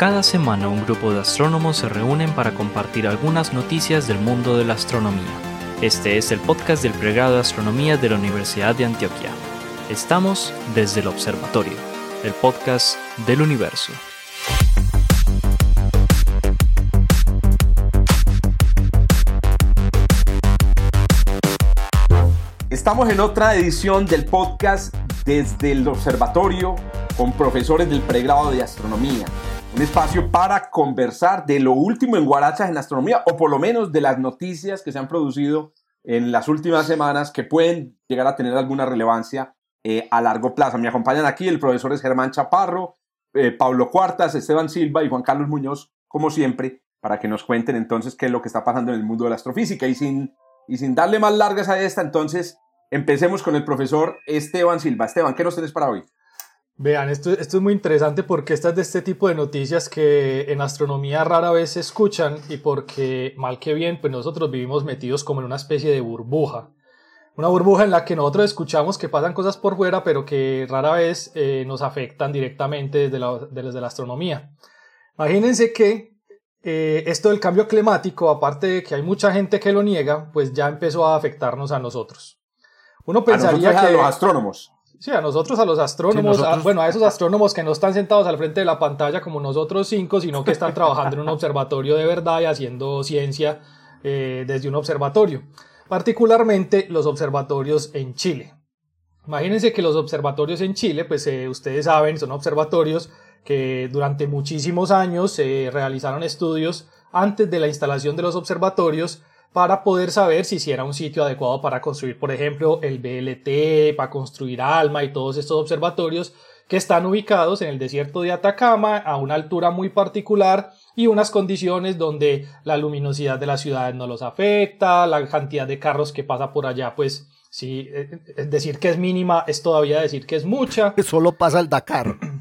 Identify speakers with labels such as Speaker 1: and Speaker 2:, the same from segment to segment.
Speaker 1: Cada semana un grupo de astrónomos se reúnen para compartir algunas noticias del mundo de la astronomía. Este es el podcast del pregrado de astronomía de la Universidad de Antioquia. Estamos desde el observatorio, el podcast del universo.
Speaker 2: Estamos en otra edición del podcast desde el observatorio con profesores del pregrado de astronomía. Un espacio para conversar de lo último en Guarachas en astronomía o por lo menos de las noticias que se han producido en las últimas semanas que pueden llegar a tener alguna relevancia eh, a largo plazo. Me acompañan aquí el profesor es Germán Chaparro, eh, Pablo Cuartas, Esteban Silva y Juan Carlos Muñoz, como siempre, para que nos cuenten entonces qué es lo que está pasando en el mundo de la astrofísica. Y sin, y sin darle más largas a esta, entonces Empecemos con el profesor Esteban Silva. Esteban, ¿qué nos tienes para hoy?
Speaker 3: Vean, esto, esto es muy interesante porque estas de este tipo de noticias que en astronomía rara vez se escuchan y porque mal que bien, pues nosotros vivimos metidos como en una especie de burbuja. Una burbuja en la que nosotros escuchamos que pasan cosas por fuera, pero que rara vez eh, nos afectan directamente desde la, desde la astronomía. Imagínense que eh, esto del cambio climático, aparte de que hay mucha gente que lo niega, pues ya empezó a afectarnos a nosotros.
Speaker 2: Uno pensaría a que... A los astrónomos.
Speaker 3: Sí, a nosotros, a los astrónomos, bueno, a esos astrónomos que no están sentados al frente de la pantalla como nosotros cinco, sino que están trabajando en un observatorio de verdad y haciendo ciencia eh, desde un observatorio. Particularmente los observatorios en Chile. Imagínense que los observatorios en Chile, pues eh, ustedes saben, son observatorios que durante muchísimos años se realizaron estudios antes de la instalación de los observatorios para poder saber si, si era un sitio adecuado para construir, por ejemplo, el BLT, para construir ALMA y todos estos observatorios que están ubicados en el desierto de Atacama a una altura muy particular y unas condiciones donde la luminosidad de las ciudades no los afecta, la cantidad de carros que pasa por allá, pues sí, eh, decir que es mínima es todavía decir que es mucha.
Speaker 4: Que solo pasa el Dakar.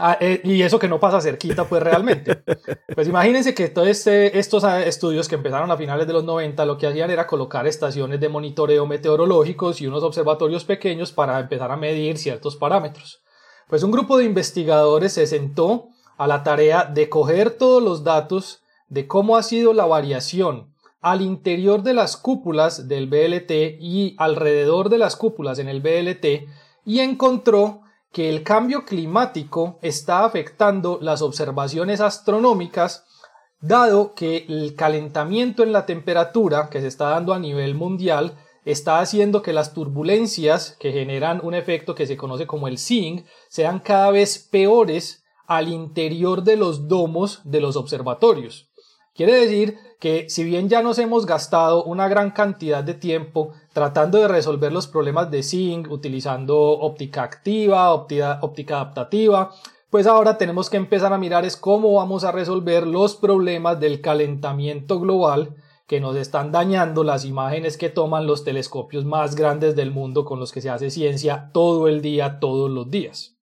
Speaker 3: Ah, eh, y eso que no pasa cerquita, pues realmente. Pues imagínense que todos este, estos ah, estudios que empezaron a finales de los 90 lo que hacían era colocar estaciones de monitoreo meteorológicos y unos observatorios pequeños para empezar a medir ciertos parámetros. Pues un grupo de investigadores se sentó a la tarea de coger todos los datos de cómo ha sido la variación al interior de las cúpulas del BLT y alrededor de las cúpulas en el BLT y encontró que el cambio climático está afectando las observaciones astronómicas, dado que el calentamiento en la temperatura que se está dando a nivel mundial está haciendo que las turbulencias que generan un efecto que se conoce como el SING sean cada vez peores al interior de los domos de los observatorios. Quiere decir que si bien ya nos hemos gastado una gran cantidad de tiempo tratando de resolver los problemas de zinc utilizando óptica activa, óptica, adaptativa, pues ahora tenemos que empezar a mirar es cómo vamos a resolver los problemas del calentamiento global que nos están dañando las imágenes que toman los telescopios más grandes del mundo con los que se hace ciencia todo el día, todos los días.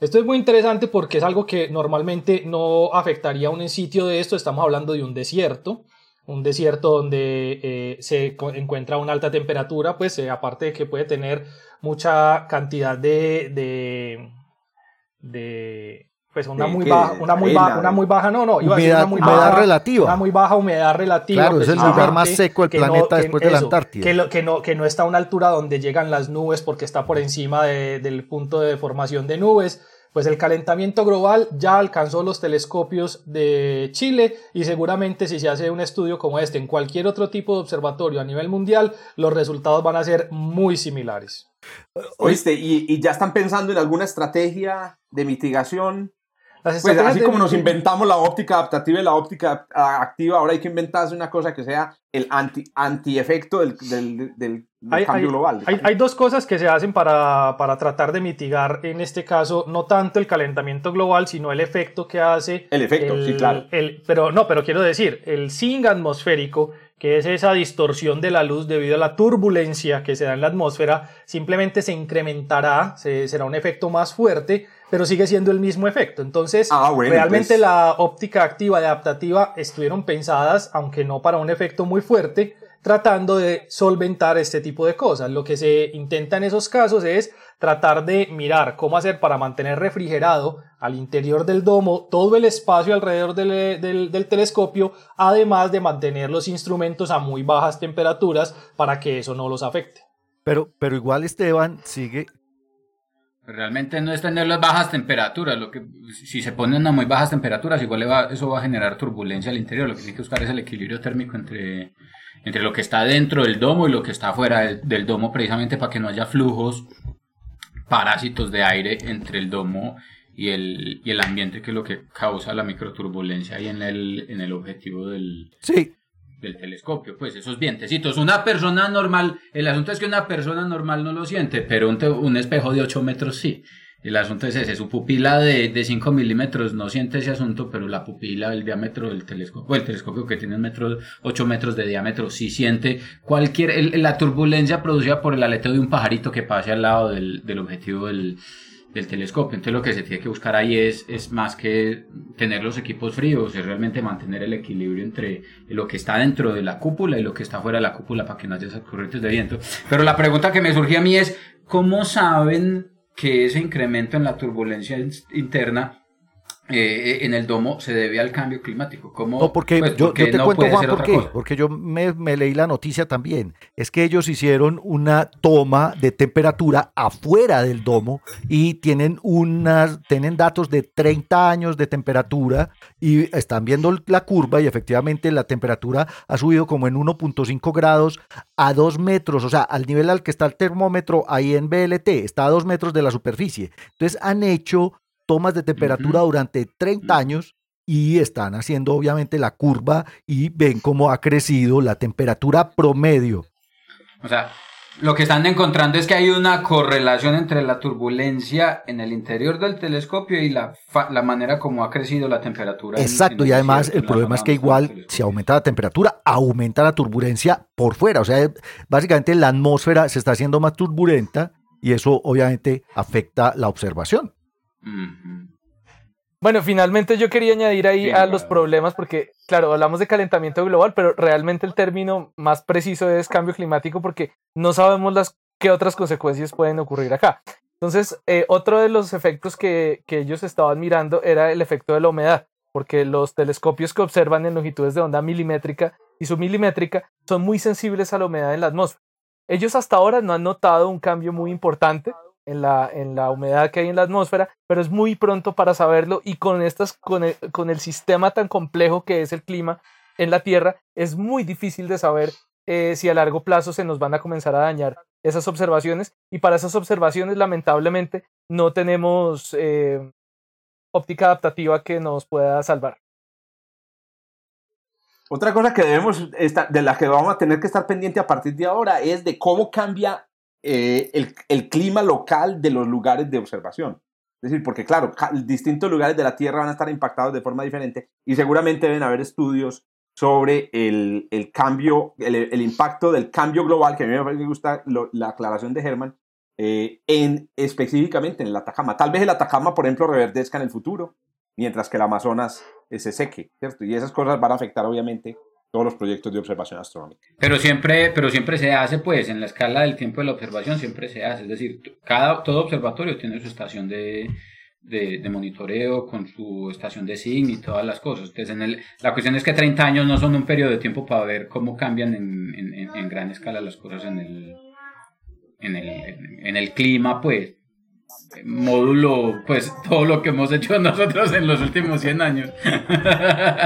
Speaker 3: Esto es muy interesante porque es algo que normalmente no afectaría a un sitio de esto. Estamos hablando de un desierto, un desierto donde eh, se encuentra una alta temperatura, pues eh, aparte de que puede tener mucha cantidad de, de, de pues una muy baja, una muy baja, una muy baja, no, no,
Speaker 4: iba humedad, a una muy baja, relativa.
Speaker 3: Una muy baja humedad relativa.
Speaker 4: Claro, es el lugar más seco del planeta después de la Antártida.
Speaker 3: Que, que, no, que no está a una altura donde llegan las nubes porque está por encima de, del punto de formación de nubes pues el calentamiento global ya alcanzó los telescopios de Chile y seguramente si se hace un estudio como este en cualquier otro tipo de observatorio a nivel mundial, los resultados van a ser muy similares.
Speaker 2: Oíste, ¿y, y ya están pensando en alguna estrategia de mitigación? Pues así como nos inventamos la óptica adaptativa y la óptica activa, ahora hay que inventarse una cosa que sea el anti, anti-efecto del, del, del, cambio global.
Speaker 3: Hay, dos cosas que se hacen para, para, tratar de mitigar, en este caso, no tanto el calentamiento global, sino el efecto que hace.
Speaker 2: El efecto, sí, claro.
Speaker 3: El, pero no, pero quiero decir, el zinc atmosférico, que es esa distorsión de la luz debido a la turbulencia que se da en la atmósfera, simplemente se incrementará, se, será un efecto más fuerte pero sigue siendo el mismo efecto. Entonces, ah, realmente la óptica activa y adaptativa estuvieron pensadas, aunque no para un efecto muy fuerte, tratando de solventar este tipo de cosas. Lo que se intenta en esos casos es tratar de mirar cómo hacer para mantener refrigerado al interior del domo todo el espacio alrededor del, telescopio, además de mantener los instrumentos a muy bajas temperaturas para que eso no los afecte.
Speaker 4: Pero, pero igual Esteban sigue
Speaker 5: Realmente no es tener las bajas temperaturas, lo que si se ponen a muy bajas temperaturas, igual eso va a generar turbulencia al interior, lo que tiene que buscar es el equilibrio térmico entre, entre lo que está dentro del domo y lo que está fuera del, domo, precisamente para que no haya flujos parásitos de aire entre el domo y el, y el ambiente, que es lo que causa la microturbulencia ahí en el, en el objetivo del,
Speaker 4: sí
Speaker 5: del telescopio, pues esos vientecitos. Una persona normal, el asunto es que una persona normal no lo siente, pero un, un espejo de 8 metros sí. El asunto es ese, su pupila de, de 5 milímetros no siente ese asunto, pero la pupila, el diámetro del telescopio, el telescopio que tiene metro, 8 metros de diámetro, sí siente cualquier, la turbulencia producida por el aleteo de un pajarito que pase al lado del, del objetivo del, del telescopio. Entonces lo que se tiene que buscar ahí es, es más que tener los equipos fríos, es realmente mantener el equilibrio entre lo que está dentro de la cúpula y lo que está fuera de la cúpula para que no haya esas corrientes de viento. Pero la pregunta que me surgió a mí es, ¿cómo saben que ese incremento en la turbulencia interna eh, en el domo se debe al cambio climático. ¿Cómo,
Speaker 4: no, porque pues, yo, te cuento, Juan, por qué. Porque yo me, leí la noticia también. Es que ellos hicieron una toma de temperatura afuera del domo y tienen, unas, tienen datos de 30 años de temperatura y están viendo la curva y efectivamente la temperatura ha subido como en 1.5 grados a 2 metros, o sea, al nivel al que está el termómetro ahí en BLT, está a 2 metros de la superficie. Entonces han hecho tomas de temperatura durante 30 años y están haciendo obviamente la curva y ven cómo ha crecido la temperatura promedio.
Speaker 5: O sea, lo que están encontrando es que hay una correlación entre la turbulencia en el interior del telescopio y la, la manera como ha crecido la temperatura.
Speaker 4: Exacto, y además el problema es que igual si aumenta la temperatura, aumenta la turbulencia por fuera. O sea, básicamente la atmósfera se está haciendo más turbulenta y eso obviamente afecta la observación.
Speaker 3: Bueno, finalmente yo quería añadir ahí a los problemas porque, claro, hablamos de calentamiento global, pero realmente el término más preciso es cambio climático porque no sabemos las qué otras consecuencias pueden ocurrir acá. Entonces, eh, otro de los efectos que, que ellos estaban mirando era el efecto de la humedad, porque los telescopios que observan en longitudes de onda milimétrica y submilimétrica son muy sensibles a la humedad en la atmósfera. Ellos hasta ahora no han notado un cambio muy importante, en la, en la humedad que hay en la atmósfera, pero es muy pronto para saberlo y con, estas, con, el, con el sistema tan complejo que es el clima en la Tierra, es muy difícil de saber eh, si a largo plazo se nos van a comenzar a dañar esas observaciones y para esas observaciones lamentablemente no tenemos eh, óptica adaptativa que nos pueda salvar.
Speaker 2: Otra cosa que debemos estar, de la que vamos a tener que estar pendiente a partir de ahora es de cómo cambia eh, el, clima local de los lugares de observación. Es decir, porque claro, distintos lugares de la Tierra van a estar impactados de forma diferente y seguramente deben haber estudios sobre el, cambio, el, impacto del cambio global, que a mí me gusta la aclaración de Herman, eh, en, específicamente en el Atacama. Tal vez el Atacama, por ejemplo, reverdezca en el futuro, mientras que el Amazonas eh, se seque, ¿cierto? Y esas cosas van a afectar obviamente todos los proyectos de observación astronómica.
Speaker 5: Pero siempre, pero siempre se hace, pues, en la escala del tiempo de la observación siempre se hace. Es decir, cada, todo observatorio tiene su estación de, de, monitoreo, con su estación de SIGN y todas las cosas. Entonces, en el, la cuestión es que 30 años no son un periodo de tiempo para ver cómo cambian en, en, en gran escala las cosas en el, en el, en el clima, pues módulo, pues todo lo que hemos hecho nosotros en los últimos 100 años.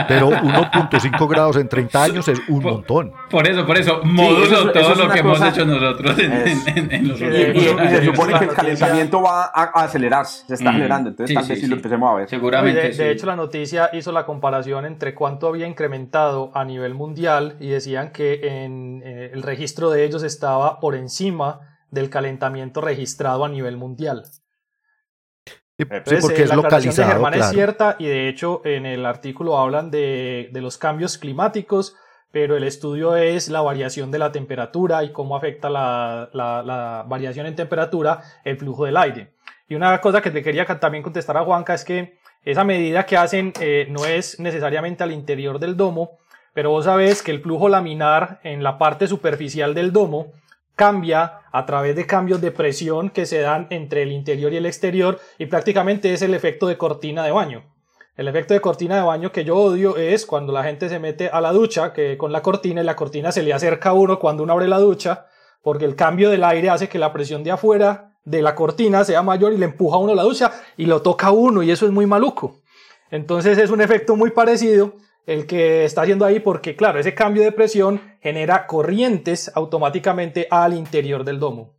Speaker 4: Pero 1.5 grados en 30 años es un montón.
Speaker 5: Por eso, por eso, módulo todo lo que hemos hecho nosotros en, los últimos
Speaker 2: años. Y, se supone que el calentamiento va a, acelerarse, se está mm. acelerando, entonces tal vez sí, lo empecemos a ver.
Speaker 3: Seguramente. De, hecho, la noticia hizo la comparación entre cuánto había incrementado a nivel mundial y decían que en eh, el registro de ellos estaba por encima del calentamiento registrado a nivel mundial.
Speaker 4: Sí, porque eh, es la localizado.
Speaker 3: De Germán es cierta y de hecho en el artículo hablan de, de, los cambios climáticos, pero el estudio es la variación de la temperatura y cómo afecta la, la, la variación en temperatura el flujo del aire. Y una cosa que te quería también contestar a Juanca es que esa medida que hacen eh, no es necesariamente al interior del domo, pero vos sabés que el flujo laminar en la parte superficial del domo cambia a través de cambios de presión que se dan entre el interior y el exterior y prácticamente es el efecto de cortina de baño. El efecto de cortina de baño que yo odio es cuando la gente se mete a la ducha, que con la cortina y la cortina se le acerca a uno cuando uno abre la ducha, porque el cambio del aire hace que la presión de afuera de la cortina sea mayor y le empuja a uno la ducha y lo toca a uno y eso es muy maluco. Entonces es un efecto muy parecido el que está haciendo ahí porque claro, ese cambio de presión genera corrientes automáticamente al interior del domo.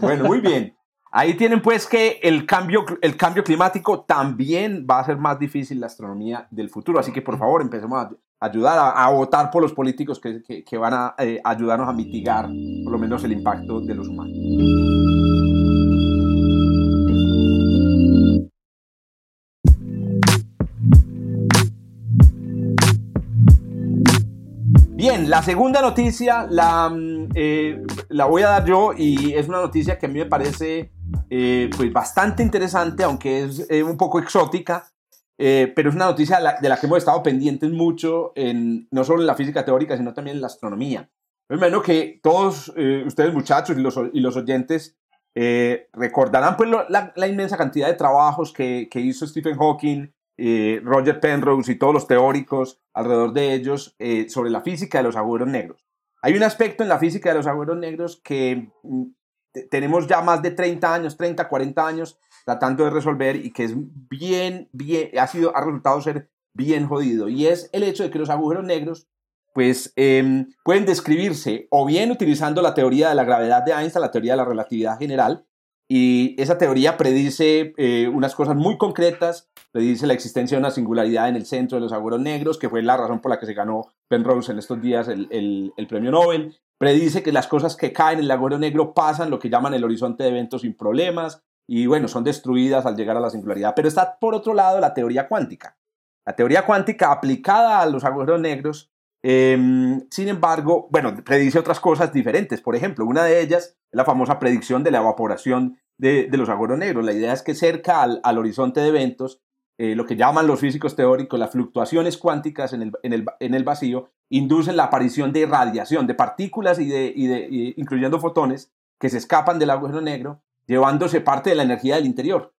Speaker 2: Bueno, muy bien. Ahí tienen pues que el cambio, el cambio climático también va a ser más difícil la astronomía del futuro. Así que por favor empecemos a ayudar a, votar por los políticos que, que, van a eh, ayudarnos a mitigar por lo menos el impacto de los humanos. Bien, la segunda noticia la, mm, eh, la voy a dar yo y es una noticia que a mí me parece eh, pues bastante interesante, aunque es eh, un poco exótica, eh, pero es una noticia de la, que hemos estado pendientes mucho, en, no solo en la física teórica, sino también en la astronomía. Es menos que todos ustedes muchachos y los, y los oyentes recordarán pues la, la, inmensa cantidad de trabajos que, que hizo Stephen Hawking, Roger Penrose y todos los teóricos alrededor de ellos sobre la física de los agujeros negros. Hay un aspecto en la física de los agujeros negros que mm, tenemos ya más de 30 años, 30, 40 años tratando de resolver y que es bien, bien, ha, sido, ha resultado ser bien jodido. Y es el hecho de que los agujeros negros pues em, pueden describirse o bien utilizando la teoría de la gravedad de Einstein, la teoría de la relatividad general, y esa teoría predice eh, unas cosas muy concretas, predice la existencia de una singularidad en el centro de los agujeros negros, que fue la razón por la que se ganó Penrose en estos días el, el, el premio Nobel predice que las cosas que caen en el agujero negro pasan lo que llaman el horizonte de eventos sin problemas y bueno, son destruidas al llegar a la singularidad. Pero está por otro lado la teoría cuántica. La teoría cuántica aplicada a los agujeros negros, em, sin embargo, bueno, predice otras cosas diferentes. Por ejemplo, una de ellas es la famosa predicción de la evaporación de, los agujeros negros. La idea es que cerca al, al horizonte de eventos eh, lo que llaman los físicos teóricos las fluctuaciones cuánticas en el, en el, en el vacío, inducen la aparición de radiación, de partículas y de, y de incluyendo fotones que se escapan del agujero negro, llevándose parte de la energía del interior.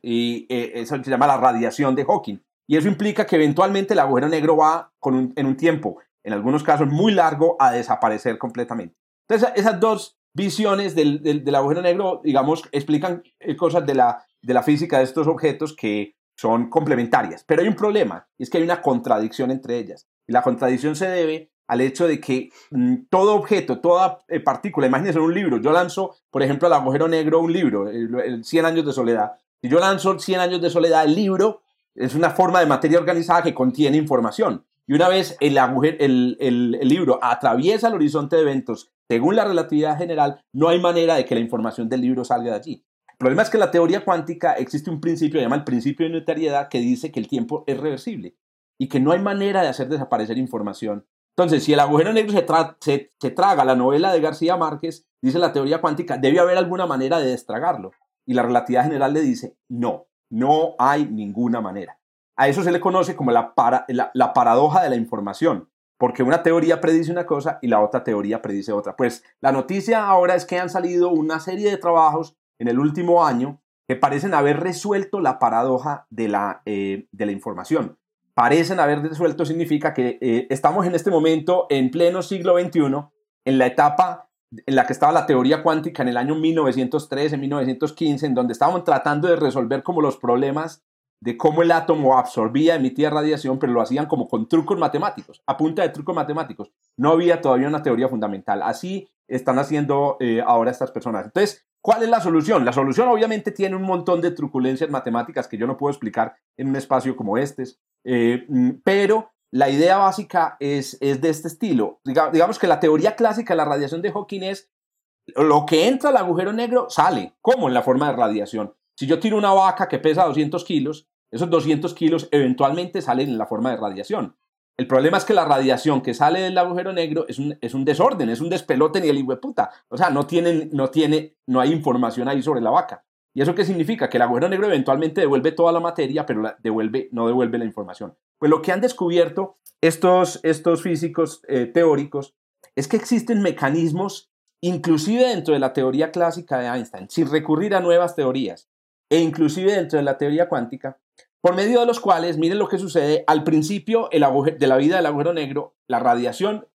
Speaker 2: Y eh, eso se llama la radiación de Hawking. Y eso implica que eventualmente el agujero negro va con en un tiempo, en algunos casos muy largo, a desaparecer completamente. Entonces, esas dos visiones del, del, agujero negro, digamos, explican eh, cosas de la, de la física de estos objetos que son complementarias, pero hay un problema, y es que hay una contradicción entre ellas. Y la contradicción se debe al hecho de que mm, todo objeto, toda eh, partícula, imagínense un libro, yo lanzo, por ejemplo, al agujero negro un libro, el, 100 años de soledad. Si yo lanzo 100 años de soledad, el libro es una forma de materia organizada que contiene información. Y una vez el, el, el, libro atraviesa el horizonte de eventos según la relatividad general, no hay manera de que la información del libro salga de allí. El problema es que en la teoría cuántica existe un principio, se llama el principio de unitariedad, que dice que el tiempo es reversible y que no hay manera de hacer desaparecer información. Entonces, si el agujero negro se, se, traga la novela de García Márquez, dice la teoría cuántica, debe haber alguna manera de destragarlo. Y la relatividad general le dice, no, no hay ninguna manera. A eso se le conoce como la, la, paradoja de la información, porque una teoría predice una cosa y la otra teoría predice otra. Pues la noticia ahora es que han salido una serie de trabajos en el último año que parecen haber resuelto la paradoja de la, eh, de la información. Parecen haber resuelto significa que eh, estamos en este momento en pleno siglo XXI, en la etapa en la que estaba la teoría cuántica en el año 1913, 1915, en donde estábamos tratando de resolver como los problemas de cómo el átomo absorbía, emitía radiación, pero lo hacían como con trucos matemáticos, a punta de trucos matemáticos. No había todavía una teoría fundamental. Así están haciendo eh, ahora estas personas. Entonces, ¿cuál es la solución? La solución obviamente tiene un montón de truculencias matemáticas que yo no puedo explicar en un espacio como este, eh, mm, pero la idea básica es, es de este estilo. digamos que la teoría clásica de la radiación de Hawking es lo que entra al agujero negro sale, como en la forma de radiación. Si yo tiro una vaca que pesa 200 kilos, esos 200 kilos eventualmente salen en la forma de radiación. El problema es que la radiación que sale del agujero negro es un, es un desorden, es un despelote ni el hijo puta. O sea, no, tienen, no, tiene, no hay información ahí sobre la vaca. ¿Y eso qué significa? Que el agujero negro eventualmente devuelve toda la materia, pero devuelve, no devuelve la información. Pues lo que han descubierto estos, estos físicos eh, teóricos es que existen mecanismos, inclusive dentro de la teoría clásica de Einstein, sin recurrir a nuevas teorías, e inclusive dentro de la teoría cuántica, por medio de los cuales, miren lo que sucede, al principio el de la vida del agujero negro, la radiación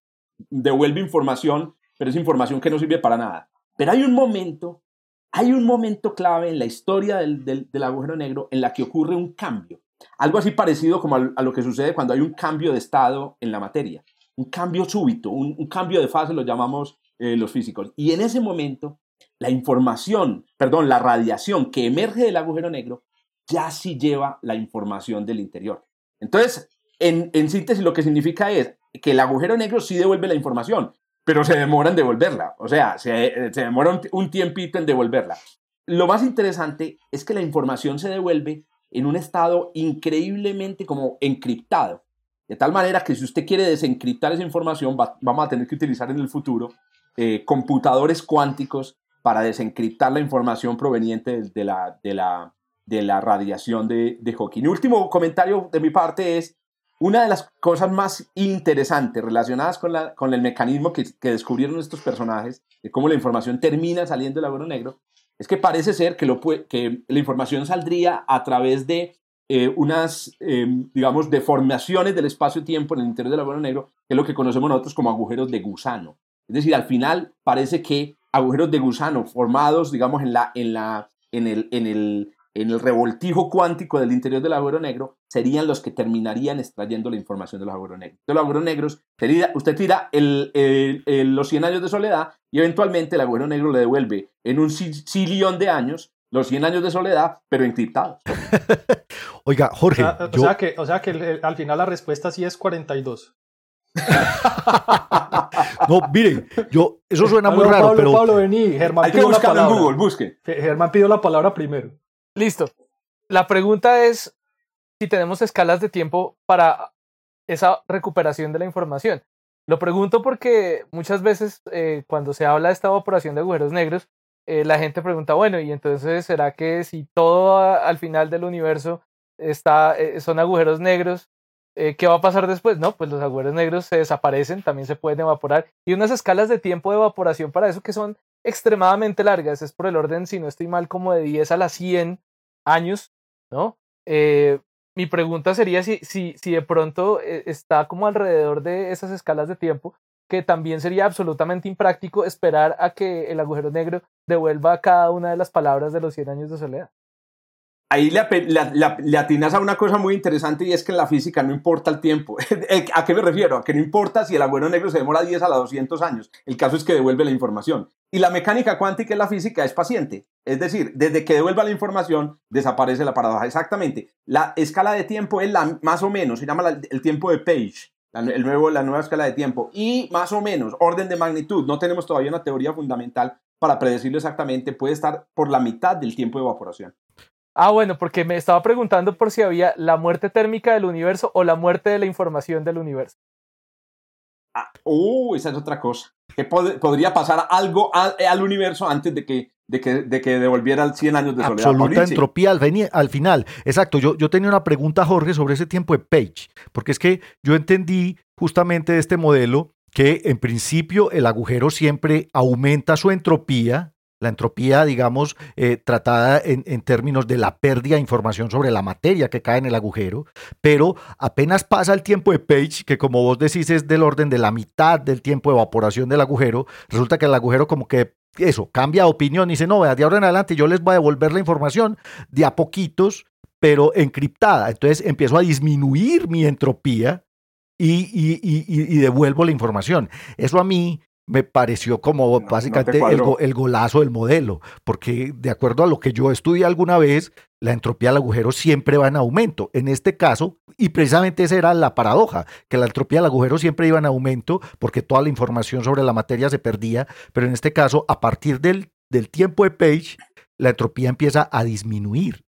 Speaker 2: devuelve información, pero es información que no sirve para nada. Pero hay un momento, hay un momento clave en la historia del, del, agujero negro en la que ocurre un cambio. Algo así parecido como a, lo que sucede cuando hay un cambio de estado en la materia. Un cambio súbito, un, cambio de fase lo llamamos eh, los físicos. Y en ese momento, la información, perdón, la radiación que emerge del agujero negro ya sí lleva la información del interior. Entonces, en, en síntesis, lo que significa es que el agujero negro sí devuelve la información, pero se demora en devolverla. O sea, se, se demora un, tiempito en devolverla. Lo más interesante es que la información se devuelve en un estado increíblemente como encriptado. De tal manera que si usted quiere desencriptar esa información, vamos a tener que utilizar en el futuro eh, computadores cuánticos para desencriptar la información proveniente de la, de la, de la radiación de, de Hawking. último comentario de mi parte es, una de las cosas más interesantes relacionadas con, la, con el mecanismo que, que, descubrieron estos personajes, de cómo la información termina saliendo del agujero negro, es que parece ser que, la información saldría a través de eh, unas, em, digamos, deformaciones del espacio-tiempo en el interior del agujero negro, que es lo que conocemos nosotros como agujeros de gusano. Es decir, al final parece que agujeros de gusano formados, digamos, en, la, en, la, en, el, en, el, en el revoltijo cuántico del interior del agujero negro serían los que terminarían extrayendo la información de los agujeros negros. De los agujeros negros, usted tira los 100 años de soledad y eventualmente el agujero negro le devuelve en un sillón de años los 100 años de soledad, pero encriptados.
Speaker 4: Oiga, Jorge.
Speaker 3: O sea, que, o sea que al final la respuesta sí es 42.
Speaker 4: no, miren, yo, eso suena muy raro,
Speaker 3: pero... Pablo, vení, Germán
Speaker 2: Hay que buscarlo en Google, busque.
Speaker 3: Germán pidió la palabra primero.
Speaker 6: Listo. La pregunta es si tenemos escalas de tiempo para esa recuperación de la información. Lo pregunto porque muchas veces eh, cuando se habla de esta evaporación de agujeros negros, eh, la gente pregunta, bueno, y entonces será que si todo al final del universo está, eh, son agujeros negros, ¿qué va a pasar después? No, pues los agujeros negros se desaparecen, también se pueden evaporar, y unas escalas de tiempo de evaporación para eso que son extremadamente largas, es por el orden, si no estoy mal, como de 10 a las 100 años, ¿no? Eh, mi pregunta sería si, si, si de pronto eh, está como alrededor de esas escalas de tiempo, que también sería absolutamente impráctico esperar a que el agujero negro devuelva cada una de las palabras de los 100 años de soledad
Speaker 2: ahí le, atinas a una cosa muy interesante y es que en la física no importa el tiempo. ¿A qué me refiero? A que no importa si el agujero negro se demora 10 a la 200 años. El caso es que devuelve la información. Y la mecánica cuántica en la física es paciente. Es decir, desde que devuelva la información, desaparece la paradoja. Exactamente. La escala de tiempo es la más o menos, se llama el tiempo de Page. el nuevo, la nueva escala de tiempo. Y más o menos, orden de magnitud. No tenemos todavía una teoría fundamental para predecirlo exactamente. Puede estar por la mitad del tiempo de evaporación.
Speaker 6: Ah, bueno, porque me estaba preguntando por si había la muerte térmica del universo o la muerte de la información del universo.
Speaker 2: Ah, uh, esa es otra cosa. Que podría pasar algo al, universo antes de que, de que, de que devolviera 100 años de soledad.
Speaker 4: Absoluta entropía al, al, final. Exacto. Yo, yo tenía una pregunta, Jorge, sobre ese tiempo de Page. Porque es que yo entendí justamente de este modelo que en principio el agujero siempre aumenta su entropía la entropía, digamos, eh, tratada en, términos de la pérdida de información sobre la materia que cae en el agujero, pero apenas pasa el tiempo de Page, que como vos decís es del orden de la mitad del tiempo de evaporación del agujero, resulta que el agujero como que eso, cambia de opinión y dice, no, de ahora en adelante yo les voy a devolver la información de a poquitos, pero encriptada. Entonces empiezo a disminuir mi entropía y, y devuelvo la información. Eso a mí me pareció como básicamente el, golazo del modelo, porque de acuerdo a lo que yo estudié alguna vez, la entropía del agujero siempre va en aumento. En este caso, y precisamente esa era la paradoja, que la entropía del agujero siempre iba en aumento porque toda la información sobre la materia se perdía, pero en este caso, a partir del, del tiempo de Page, la entropía empieza a disminuir.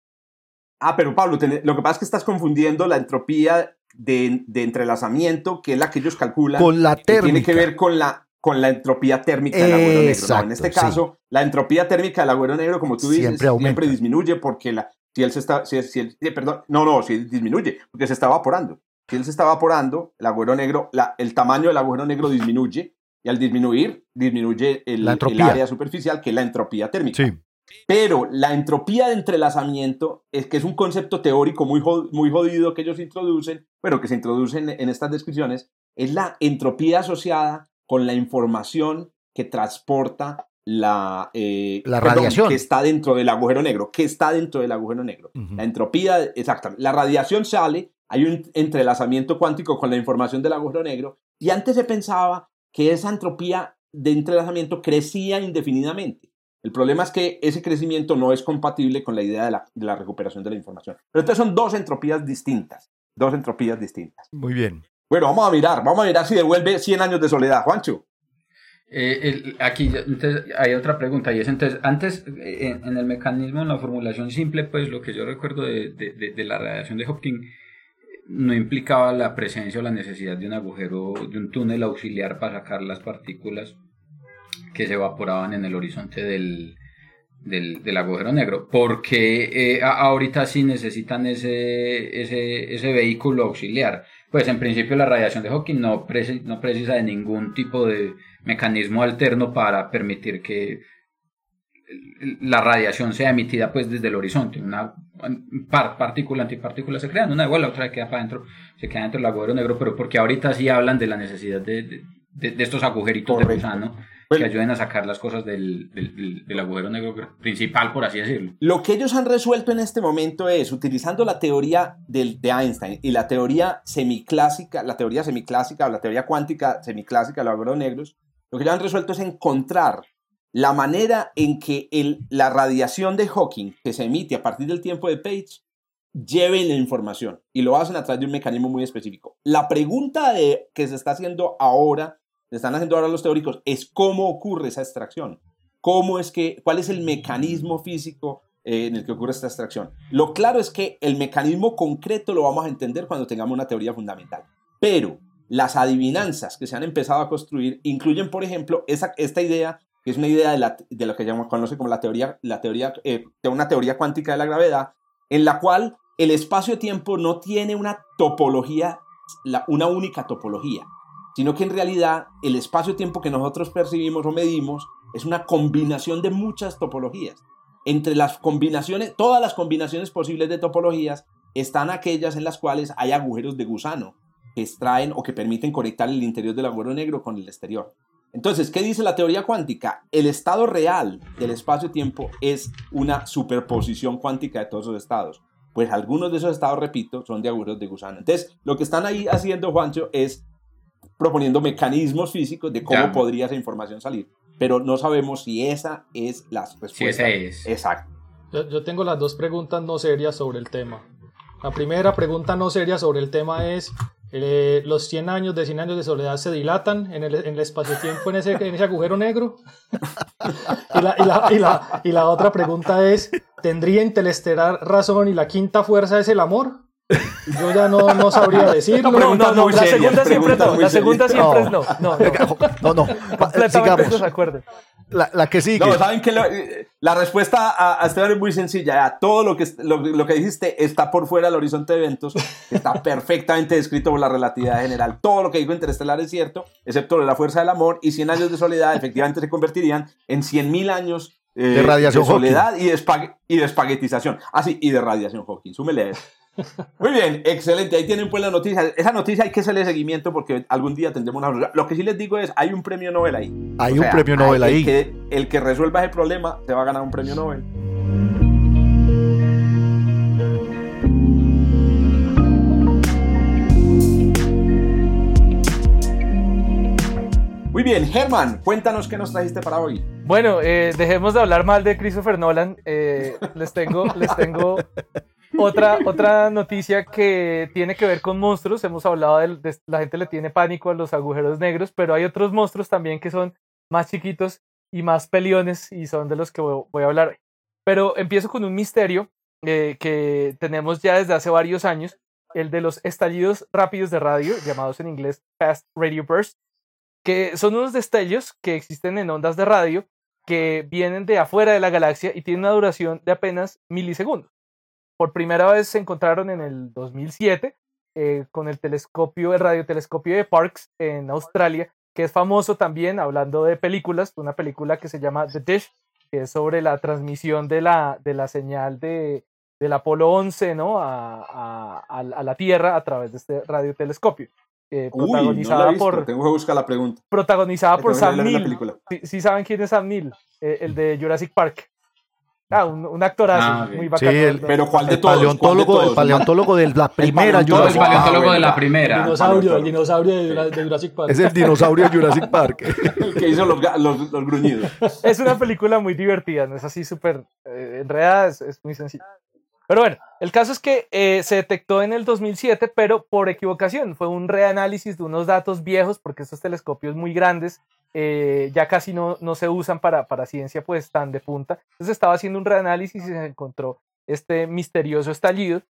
Speaker 2: Ah, pero Pablo, lo que pasa es que estás confundiendo la entropía de, entrelazamiento, que es la que ellos calculan,
Speaker 4: con la térmica.
Speaker 2: tiene que ver con la con la entropía térmica del agujero negro. en este caso, la entropía térmica del agujero negro, como tú dices, siempre, disminuye porque la, si él se está, si, si perdón, no, no, si disminuye, porque se está evaporando. si él se está evaporando, el agujero negro, la, el tamaño del agujero negro disminuye y al disminuir, disminuye el, el área superficial, que es la entropía térmica. Sí. Pero la entropía de entrelazamiento es que es un concepto teórico muy, muy jodido que ellos introducen, bueno, que se introducen en estas descripciones, es la entropía asociada con la información que transporta la,
Speaker 4: eh, la radiación
Speaker 2: que está dentro del agujero negro, que está dentro del agujero negro. La entropía, exactamente. La radiación sale, hay un entrelazamiento cuántico con la información del agujero negro, y antes se pensaba que esa entropía de entrelazamiento crecía indefinidamente. El problema es que ese crecimiento no es compatible con la idea de la, de la recuperación de la información. Pero entonces son dos entropías distintas, dos entropías distintas.
Speaker 4: Muy bien.
Speaker 2: Bueno, vamos a mirar, vamos a mirar si devuelve 100 años de soledad, Juancho.
Speaker 5: Eh, aquí entonces, hay otra pregunta y es entonces, antes eh, en, el mecanismo, en la formulación simple, pues lo que yo recuerdo de, de, la radiación de Hopkins no implicaba la presencia o la necesidad de un agujero, de un túnel auxiliar para sacar las partículas que se evaporaban en el horizonte del, del, agujero negro, porque eh, ahorita sí necesitan ese, ese, ese vehículo auxiliar. Pues en principio la radiación de Hawking no, no precisa de ningún tipo de mecanismo alterno para permitir que la radiación sea emitida pues desde el horizonte. Una par, partícula, antipartícula se crean, una igual, la otra queda para adentro, se queda dentro del agujero negro, pero porque ahorita sí hablan de la necesidad de, de, estos agujeritos de gusano que ayuden a sacar las cosas del, del, agujero negro principal, por así decirlo.
Speaker 2: Lo que ellos han resuelto en este momento es, utilizando la teoría de Einstein y la teoría semiclásica, la teoría semiclásica o la teoría cuántica semiclásica de los agujeros negros, lo que ellos han resuelto es encontrar la manera en que el, la radiación de Hawking que se emite a partir del tiempo de Page lleve la información y lo hacen a través de un mecanismo muy específico. La pregunta de, que se está haciendo ahora están haciendo ahora los teóricos es cómo ocurre esa extracción. ¿Cómo es que, cuál es el mecanismo físico eh, en el que ocurre esta extracción? Lo claro es que el mecanismo concreto lo vamos a entender cuando tengamos una teoría fundamental. Pero las adivinanzas que se han empezado a construir incluyen, por ejemplo, esa, esta idea, que es una idea de, la, de lo que llamamos, conoce como la teoría, la teoría eh, de una teoría cuántica de la gravedad, en la cual el espacio-tiempo no tiene una topología, una única topología sino que en realidad el espacio-tiempo que nosotros percibimos o medimos es una combinación de muchas topologías. Entre las combinaciones, todas las combinaciones posibles de topologías están aquellas en las cuales hay agujeros de gusano que extraen o que permiten conectar el interior del agujero negro con el exterior. Entonces, ¿qué dice la teoría cuántica? El estado real del espacio-tiempo es una superposición cuántica de todos esos estados. Pues algunos de esos estados, repito, son de agujeros de gusano. Entonces, lo que están ahí haciendo, Juancho, es proponiendo mecanismos físicos de cómo podría esa información salir. Pero no sabemos si esa es la respuesta. Si esa
Speaker 5: es.
Speaker 2: Exacto.
Speaker 3: Yo, tengo las dos preguntas no serias sobre el tema. La primera pregunta no seria sobre el tema es, eh, ¿los 100 años de 100 años de soledad se dilatan en el, en el espacio-tiempo en ese, en ese agujero negro? y, la, y, la, y, la, y la otra pregunta es, ¿tendría Interestelar razón y la quinta fuerza es el amor? Yo ya no, no sabría decirlo.
Speaker 6: No, no, no, la segunda siempre no. La segunda siempre es no. No,
Speaker 4: no, no. Sigamos. La, la, que sigue.
Speaker 2: No, saben que la respuesta a, a, Esteban es muy sencilla. A todo lo que, lo, lo, que dijiste está por fuera del horizonte de eventos. Está perfectamente descrito por la relatividad general. Todo lo que dijo Interestelar es cierto, excepto la fuerza del amor y 100 años de soledad efectivamente se convertirían en 100.000 años
Speaker 4: eh, de radiación
Speaker 2: de soledad y de, y de espaguetización. Ah, sí, y de radiación Hawking. Súmele eso. Muy bien, excelente. Ahí tienen pues la noticia. Esa noticia hay que hacerle seguimiento porque algún día tendremos una. Lo que sí les digo es: hay un premio Nobel ahí.
Speaker 4: Hay un premio Nobel ahí.
Speaker 2: El que, el que resuelva ese problema se va a ganar un premio Nobel. Muy bien, Germán, cuéntanos qué nos trajiste para hoy.
Speaker 6: Bueno, eh, dejemos de hablar mal de Christopher Nolan. Eh, les tengo, les tengo otra, otra noticia que tiene que ver con monstruos. Hemos hablado de, la gente le tiene pánico a los agujeros negros, pero hay otros monstruos también que son más chiquitos y más peliones y son de los que voy, a hablar hoy. Pero empiezo con un misterio eh, que tenemos ya desde hace varios años, el de los estallidos rápidos de radio, llamados en inglés Fast Radio Burst, que son unos destellos que existen en ondas de radio que vienen de afuera de la galaxia y tienen una duración de apenas milisegundos. Por primera vez se encontraron en el 2007 eh, con el telescopio, el radiotelescopio de Parkes en Australia, que es famoso también, hablando de películas, una película que se llama The Dish, que es sobre la transmisión de la, de la señal de, del Apolo 11 ¿no? a, a, la Tierra a través de este radiotelescopio.
Speaker 2: Eh, protagonizada por. Tengo que buscar la pregunta.
Speaker 6: Protagonizada por Sam Neill. ¿Sí, saben quién es Sam Neill? Eh, el de Jurassic Park. Ah, un, un actorazo ah, muy bacán.
Speaker 2: Sí, pero ¿cuál de todos?
Speaker 4: Paleontólogo,
Speaker 2: de
Speaker 4: El paleontólogo de la primera
Speaker 5: el Jurassic Park. El paleontólogo de la primera.
Speaker 3: El dinosaurio, el dinosaurio de, Jurassic Park.
Speaker 4: Es el dinosaurio de Jurassic Park.
Speaker 2: el que hizo los, los, los, gruñidos.
Speaker 6: Es una película muy divertida, no es así súper eh, enredada, es, es muy sencilla. Pero bueno, el caso es que eh, se detectó en el 2007, pero por equivocación. Fue un reanálisis de unos datos viejos, porque estos telescopios muy grandes eh, ya casi no, no se usan para, para, ciencia pues tan de punta. Entonces estaba haciendo un reanálisis y se encontró este misterioso estallido.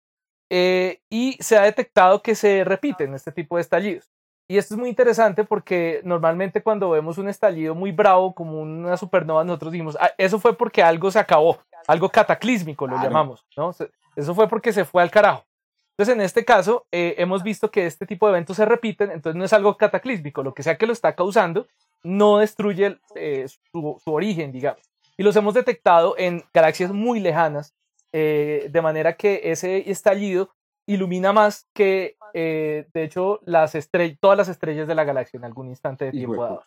Speaker 6: Eh, y se ha detectado que se repiten este tipo de estallidos. Y esto es muy interesante porque normalmente cuando vemos un estallido muy bravo como una supernova, nosotros decimos, ah, eso fue porque algo se acabó algo cataclísmico lo llamamos, ¿no? Eso fue porque se fue al carajo. Entonces, en este caso, eh, hemos visto que este tipo de eventos se repiten, entonces no es algo cataclísmico, lo que sea que lo está causando, no destruye eh, su, origen, digamos. Y los hemos detectado en galaxias muy lejanas, eh, de manera que ese estallido ilumina más que, de hecho, las todas las estrellas de la galaxia en algún instante de tiempo dado,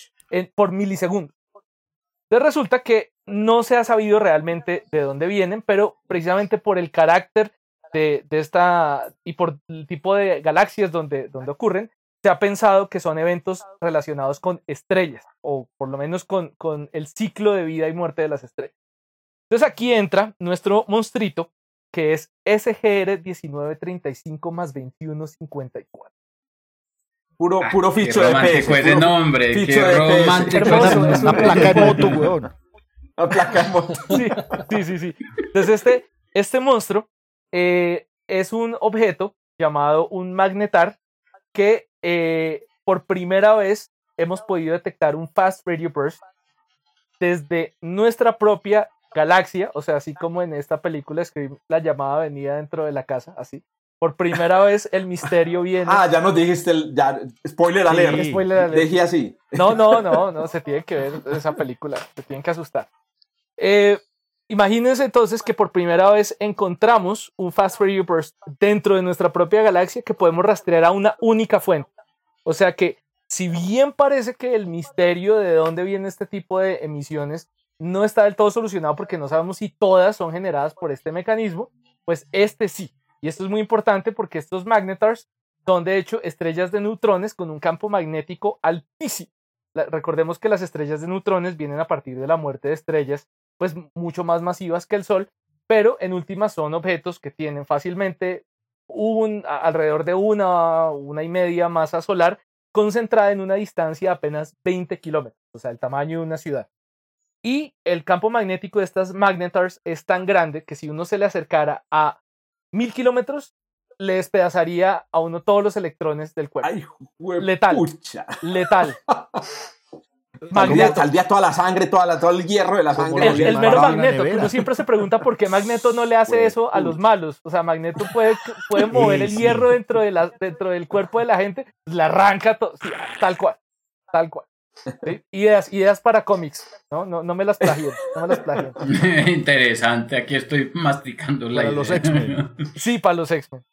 Speaker 6: por milisegundos. Entonces resulta que no se ha sabido realmente de dónde vienen, pero precisamente por el carácter de, esta y por el tipo de galaxias donde, donde ocurren, se ha pensado que son eventos relacionados con estrellas, o por lo menos con, con el ciclo de vida y muerte de las estrellas. Entonces aquí entra nuestro monstruito, que es SGR 1935 más 2154.
Speaker 2: Puro, ah, puro ficho de
Speaker 5: peso. Qué nombre, qué romántico.
Speaker 4: Una, placa de moto, weón.
Speaker 2: Una placa de moto.
Speaker 6: Sí, sí, sí. Entonces, este, este monstruo eh, es un objeto llamado un magnetar que eh, por primera vez hemos podido detectar un fast radio burst desde nuestra propia galaxia, o sea, así como en esta película escribí la llamada venida dentro de la casa, así. Por primera vez el misterio viene.
Speaker 2: Ah, ya nos dijiste el. Ya, spoiler alert. Sí, spoiler alert. Dejé así.
Speaker 6: No, no, no, no, se tiene que ver esa película. Se tienen que asustar. Eh, imagínense entonces que por primera vez encontramos un Fast Fourier Burst dentro de nuestra propia galaxia que podemos rastrear a una única fuente. O sea que, si bien parece que el misterio de dónde viene este tipo de emisiones no está del todo solucionado porque no sabemos si todas son generadas por este mecanismo, pues este sí. Y esto es muy importante porque estos magnetars son de hecho estrellas de neutrones con un campo magnético altísimo. recordemos que las estrellas de neutrones vienen a partir de la muerte de estrellas pues mucho más masivas que el Sol, pero en última son objetos que tienen fácilmente un, alrededor de una, una y media masa solar concentrada en una distancia de apenas 20 kilómetros, o sea, el tamaño de una ciudad. Y el campo magnético de estas magnetars es tan grande que si uno se le acercara a mil kilómetros, le despedazaría a uno todos los electrones del cuerpo.
Speaker 2: Ay,
Speaker 6: letal. Letal.
Speaker 2: Magneto. Al día toda la sangre, toda la, todo el hierro de la sangre.
Speaker 6: El, mero Magneto, uno siempre se pregunta por qué Magneto no le hace eso a los malos. O sea, Magneto puede, puede mover el hierro dentro, de la, dentro del cuerpo de la gente, le arranca todo, tal cual, tal cual. Ideas, ideas para cómics, ¿no? No, no me las plagien, no me las
Speaker 5: Interesante, aquí estoy masticando la
Speaker 4: para los X-Men.
Speaker 6: Sí, para los X-Men.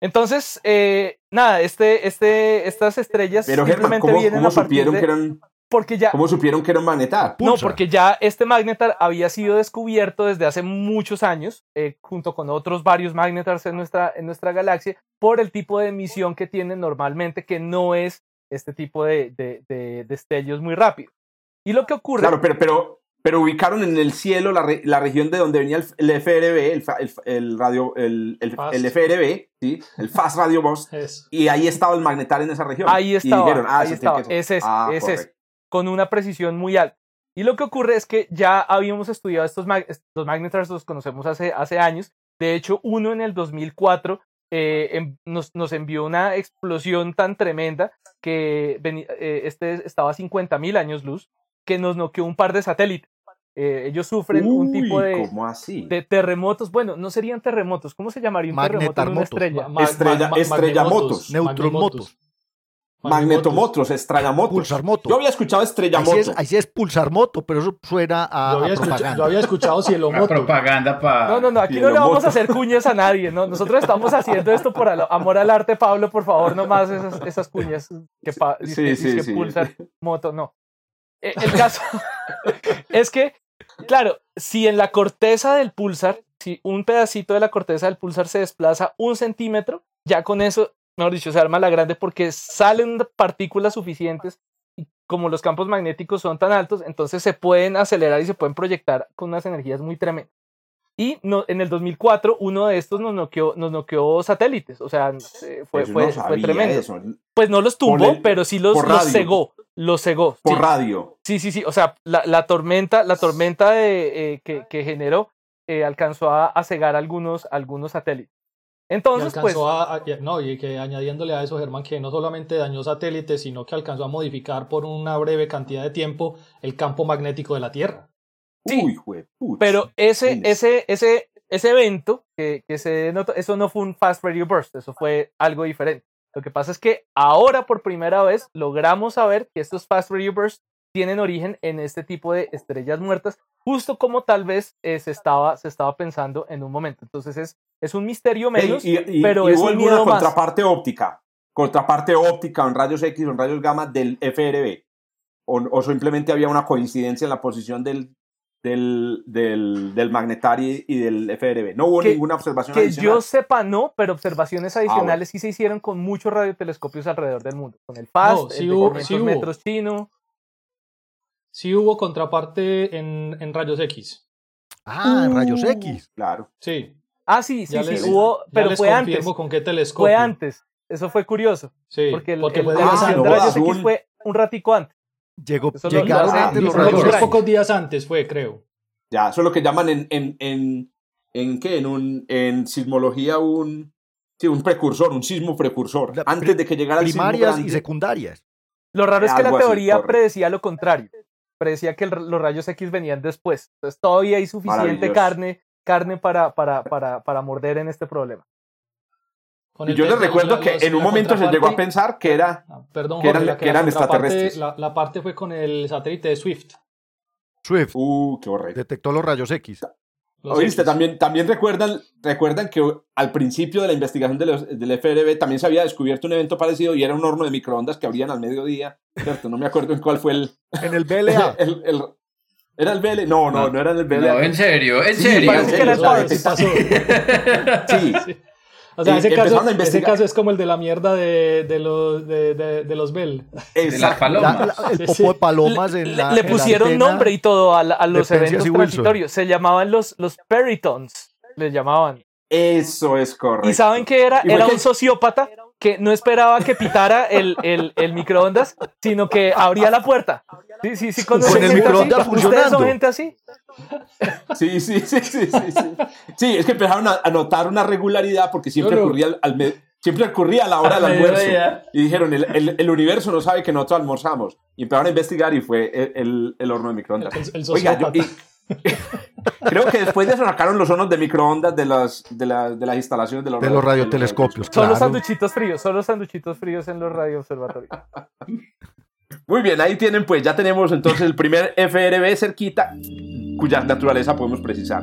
Speaker 6: Entonces, eh, nada, este, este, estas estrellas
Speaker 2: Pero, simplemente ¿cómo, vienen ¿cómo supieron que eran
Speaker 6: porque ya,
Speaker 2: ¿Cómo supieron que era un magnetar?
Speaker 6: No, porque ya este magnetar había sido descubierto desde hace muchos años, eh, junto con otros varios magnetars en nuestra, en nuestra galaxia, por el tipo de emisión que tienen normalmente, que no es este tipo de, de, destellos muy rápidos. Y lo que ocurre...
Speaker 2: Claro, pero, pero, pero ubicaron en el cielo la, la región de donde venía el, el FRB, el, el, radio, el, el, FRB, ¿sí? el Fast Radio Burst, y ahí estaba el magnetar en esa región.
Speaker 6: Ahí estaba, y dijeron, ah, ahí estaba. Ese es, ah, ese es, con una precisión muy alta. Y lo que ocurre es que ya habíamos estudiado estos, estos magnetars, los conocemos hace, hace años. De hecho, uno en el 2004 eh, em, nos, nos, envió una explosión tan tremenda que eh, este estaba a 50.000 años luz, que nos noqueó un par de satélites. Eh, ellos sufren un tipo de,
Speaker 2: ¿cómo así?
Speaker 6: de terremotos. Bueno, no serían terremotos. ¿Cómo se llamaría un terremoto en una estrella?
Speaker 2: estrella, estrellamotos.
Speaker 4: Neutromotos.
Speaker 2: Magnetomotos, estrellamotos.
Speaker 4: Pulsarmoto.
Speaker 2: Yo había escuchado estrellamoto.
Speaker 4: Ahí es, ahí es pulsarmoto, pero eso suena a,
Speaker 3: yo había,
Speaker 4: propaganda.
Speaker 3: yo había escuchado cielomoto.
Speaker 5: propaganda para...
Speaker 6: No, no, no, aquí no le vamos a hacer cuñas a nadie, ¿no? Nosotros estamos haciendo esto por amor al arte, Pablo, por favor, no más esas, esas cuñas que,
Speaker 2: sí, sí, sí.
Speaker 6: pulsar moto, no. Eh, el caso es que, claro, si en la corteza del pulsar, si un pedacito de la corteza del pulsar se desplaza un centímetro, ya con eso mejor dicho, se arma la grande porque salen partículas suficientes y como los campos magnéticos son tan altos, entonces se pueden acelerar y se pueden proyectar con unas energías muy tremendas. Y no, en el 2004 uno de estos nos noqueó, nos noqueó satélites, o sea, fue, fue, fue tremendo. Pues no los tumbó, pero sí los, los cegó, los cegó.
Speaker 2: Por radio.
Speaker 6: Sí, sí, sí, o sea, la, la tormenta, la tormenta de, eh, que, que, generó eh, alcanzó a, a cegar algunos, algunos satélites. Entonces,
Speaker 3: y
Speaker 6: pues.
Speaker 3: A, no, y que añadiéndole a eso, Germán, que no solamente dañó satélites, sino que alcanzó a modificar por una breve cantidad de tiempo el campo magnético de la Tierra.
Speaker 6: Sí, pero ese, ese, ese, ese evento que, que se notó, eso no fue un fast radio burst, eso fue algo diferente. Lo que pasa es que ahora por primera vez logramos saber que estos fast radio bursts tienen origen en este tipo de estrellas muertas, justo como tal vez eh, se, estaba, se estaba pensando en un momento. Entonces es, es un misterio menos, pero es
Speaker 2: hubo
Speaker 6: un
Speaker 2: alguna contraparte óptica, contraparte óptica en rayos X o en rayos gamma del FRB, o, o, simplemente había una coincidencia en la posición del, del, del, del magnetario y del FRB. No hubo ninguna observación
Speaker 6: que
Speaker 2: adicional.
Speaker 6: yo sepa, no, pero observaciones adicionales ah, bueno. sí se hicieron con muchos radiotelescopios alrededor del mundo, con el FAST,
Speaker 3: no, sí
Speaker 6: el
Speaker 3: hubo,
Speaker 6: de
Speaker 3: sí
Speaker 6: metros chino.
Speaker 3: Sí hubo contraparte en, en rayos X.
Speaker 4: Ah, en rayos X.
Speaker 2: Claro.
Speaker 3: Sí.
Speaker 6: Ah, sí, sí,
Speaker 3: Ya
Speaker 6: sí,
Speaker 3: les-
Speaker 6: hubo,
Speaker 3: ya
Speaker 6: pero
Speaker 3: les
Speaker 6: fue antes.
Speaker 3: con qué telescopio.
Speaker 6: Fue antes. Eso fue curioso.
Speaker 3: Sí,
Speaker 6: Porque el,
Speaker 3: porque
Speaker 6: el-
Speaker 2: antes.
Speaker 6: de rayos X fue un ratico antes.
Speaker 4: Llegó,
Speaker 6: Eso
Speaker 4: llegaron
Speaker 6: lo-
Speaker 4: antes los rayos
Speaker 3: pocos días antes fue, creo.
Speaker 2: Ya, eso es lo que llaman en, en, en, en qué, en un, en sismología un, sí, un precursor, un sismo precursor,
Speaker 4: La
Speaker 2: antes de que llegara el sismo
Speaker 4: Primarias y secundarias.
Speaker 6: Lo raro es que la
Speaker 2: así,
Speaker 6: teoría predecía lo contrario. Predecía que el- los rayos X venían después. Entonces todavía hay suficiente carne, carne para, para, para, para morder en este problema.
Speaker 2: Y yo les
Speaker 3: te-
Speaker 2: recuerdo
Speaker 3: la-
Speaker 2: que
Speaker 3: los-
Speaker 2: en un momento se llegó a pensar que era,
Speaker 3: Ah, Perdón,
Speaker 2: que eran-
Speaker 3: Jorge, la-
Speaker 2: que eran extraterrestres.
Speaker 3: La, la parte fue con el satélite de Swift.
Speaker 4: Swift
Speaker 2: uh, qué horrible.
Speaker 4: detectó los rayos X.
Speaker 3: los
Speaker 2: Oíste,
Speaker 3: X.
Speaker 2: también, también recuerdan, recuerdan que al principio de la investigación de los- del FRB también se había descubierto un evento parecido y era un horno de microondas que abrían al mediodía, ¿cierto? No me acuerdo en cuál fue el...
Speaker 4: En el BLA.
Speaker 2: el- el- ¿Era el BL? No, no, no, era en el BL.
Speaker 5: No, en serio, en
Speaker 2: Sí,
Speaker 5: serio.
Speaker 6: parece que era el.
Speaker 3: Sí.
Speaker 2: Sí,
Speaker 3: O sea, ese caso,
Speaker 2: a
Speaker 3: ese caso es como el de la mierda de, de los, de, de, de los Bell.
Speaker 5: De las
Speaker 2: exacto.
Speaker 5: palomas.
Speaker 4: La- la- el popo de palomas en la.
Speaker 6: le
Speaker 4: en la
Speaker 6: pusieron nombre y todo a, a los eventos transitorios. Se llamaban los, los peritons. Les llamaban.
Speaker 2: Eso es correcto.
Speaker 6: ¿Y saben qué era?
Speaker 2: ¿Y fue
Speaker 6: Era un sociópata que no esperaba que pitara el, el, el microondas, sino que abría la puerta. Sí, sí, sí.
Speaker 4: Con el
Speaker 6: gente así?
Speaker 4: microondas
Speaker 6: ¿Ustedes son gente así?
Speaker 2: Sí, sí, sí, sí, sí, sí. Sí, es que empezaron a, notar una regularidad porque siempre
Speaker 3: No, no.
Speaker 2: ocurría al, al me- siempre ocurría a la hora del
Speaker 5: Al
Speaker 2: almuerzo. Y dijeron, el, el, el universo no sabe que nosotros almorzamos. Y empezaron a investigar y fue el, el, el horno de microondas.
Speaker 3: El- el
Speaker 2: Oiga, yo- y- creo que después de eso sacaron los hornos de microondas de las, de las, de las instalaciones de los,
Speaker 4: De los radiotelescopios.
Speaker 6: Son los
Speaker 4: Claro.
Speaker 6: sanduchitos fríos, son los sanduchitos fríos en los radioobservatorios.
Speaker 2: Muy bien, ahí tienen pues, ya tenemos entonces el primer FRB cerquita, cuya naturaleza podemos precisar.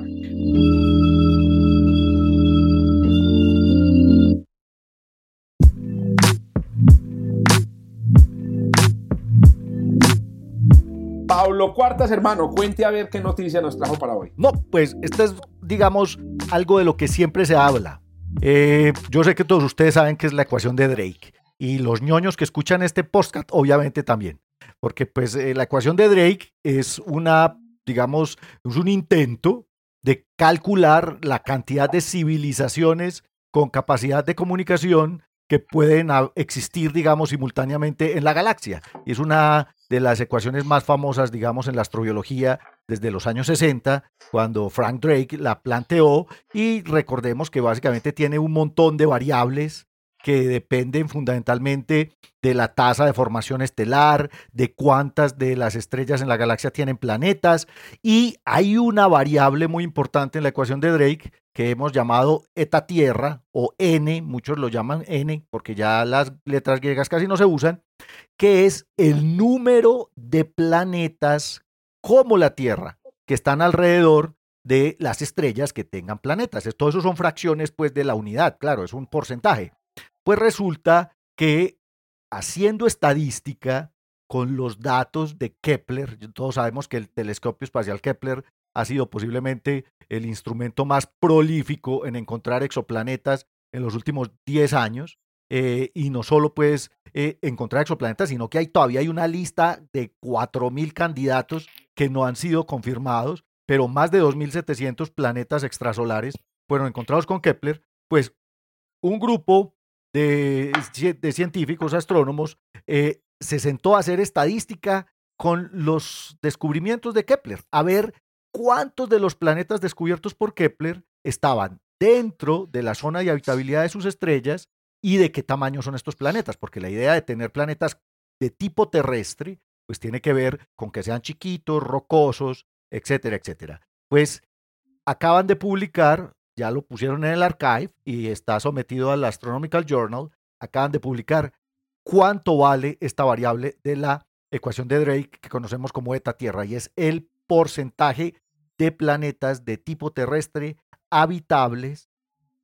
Speaker 2: Pablo Cuartas, hermano, cuente a ver qué noticia nos trajo para hoy.
Speaker 4: No, pues esto es, digamos, algo de lo que siempre se habla. Eh, yo sé que todos ustedes saben que es la ecuación de Drake. Y los ñoños que escuchan este podcast, obviamente también. Porque pues eh, la ecuación de Drake es una, digamos, es un intento de calcular la cantidad de civilizaciones con capacidad de comunicación que pueden existir, digamos, simultáneamente en la galaxia. Y es una de las ecuaciones más famosas, digamos, en la astrobiología desde los años 60, cuando Frank Drake la planteó. Y recordemos que básicamente tiene un montón de variables que dependen fundamentalmente de la tasa de formación estelar, de cuántas de las estrellas en la galaxia tienen planetas, y hay una variable muy importante en la ecuación de Drake que hemos llamado eta tierra o n, muchos lo llaman n porque ya las letras griegas casi no se usan, que es el número de planetas como la Tierra que están alrededor de las estrellas que tengan planetas. Todo eso son fracciones pues de la unidad, claro, es un porcentaje. Pues resulta que haciendo estadística con los datos de Kepler, todos sabemos que el telescopio espacial Kepler ha sido posiblemente el instrumento más prolífico en encontrar exoplanetas en los últimos 10 años. Eh, y no solo pues eh, encontrar exoplanetas, sino que hay, todavía hay una lista de 4.000 candidatos que no han sido confirmados pero más de 2.700 planetas extrasolares fueron encontrados con Kepler, pues un grupo de, científicos, astrónomos, eh, se sentó a hacer estadística con los descubrimientos de Kepler, a ver cuántos de los planetas descubiertos por Kepler estaban dentro de la zona de habitabilidad de sus estrellas y de qué tamaño son estos planetas, porque la idea de tener planetas de tipo terrestre, pues tiene que ver con que sean chiquitos, rocosos, etcétera, etcétera. Pues acaban de publicar, ya lo pusieron en el archive y está sometido al Astronomical Journal, acaban de publicar cuánto vale esta variable de la ecuación de Drake que conocemos como eta Tierra y es el porcentaje de planetas de tipo terrestre habitables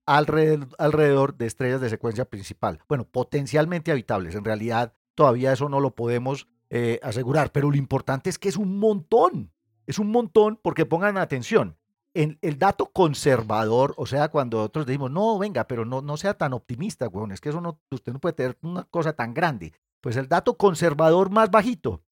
Speaker 4: alrededor, alrededor, de estrellas de secuencia principal. Bueno, potencialmente habitables. En realidad todavía eso no lo podemos eh, asegurar, pero lo importante es que es un montón. Es un montón porque pongan atención. En el dato conservador, o sea, cuando otros decimos, no, venga, pero no, no sea tan optimista, weón, es que eso no, usted no puede tener una cosa tan grande. Pues el dato conservador más bajito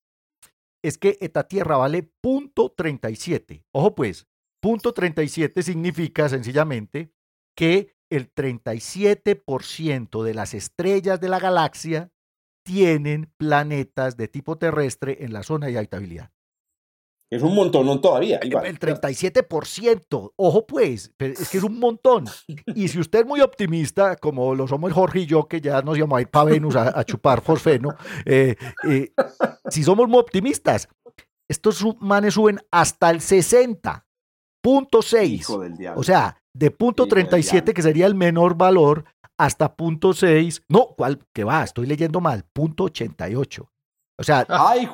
Speaker 4: es que esta tierra vale punto 37. Ojo pues, punto 37 significa sencillamente que el 37% de las estrellas de la galaxia tienen planetas de tipo terrestre en la zona de habitabilidad.
Speaker 2: Es un montón todavía.
Speaker 4: El 37%, ojo pues, es que es un montón. Y si usted es muy optimista, como lo somos Jorge y yo, que ya nos íbamos a ir para Venus a, chupar fosfeno, eh, eh, si somos muy optimistas, estos manes suben hasta el 60.6. O sea, de punto 37, que sería el menor valor, hasta punto 6. No, ¿cuál? Que va, estoy leyendo mal, punto 88. O sea,
Speaker 2: ¡ay,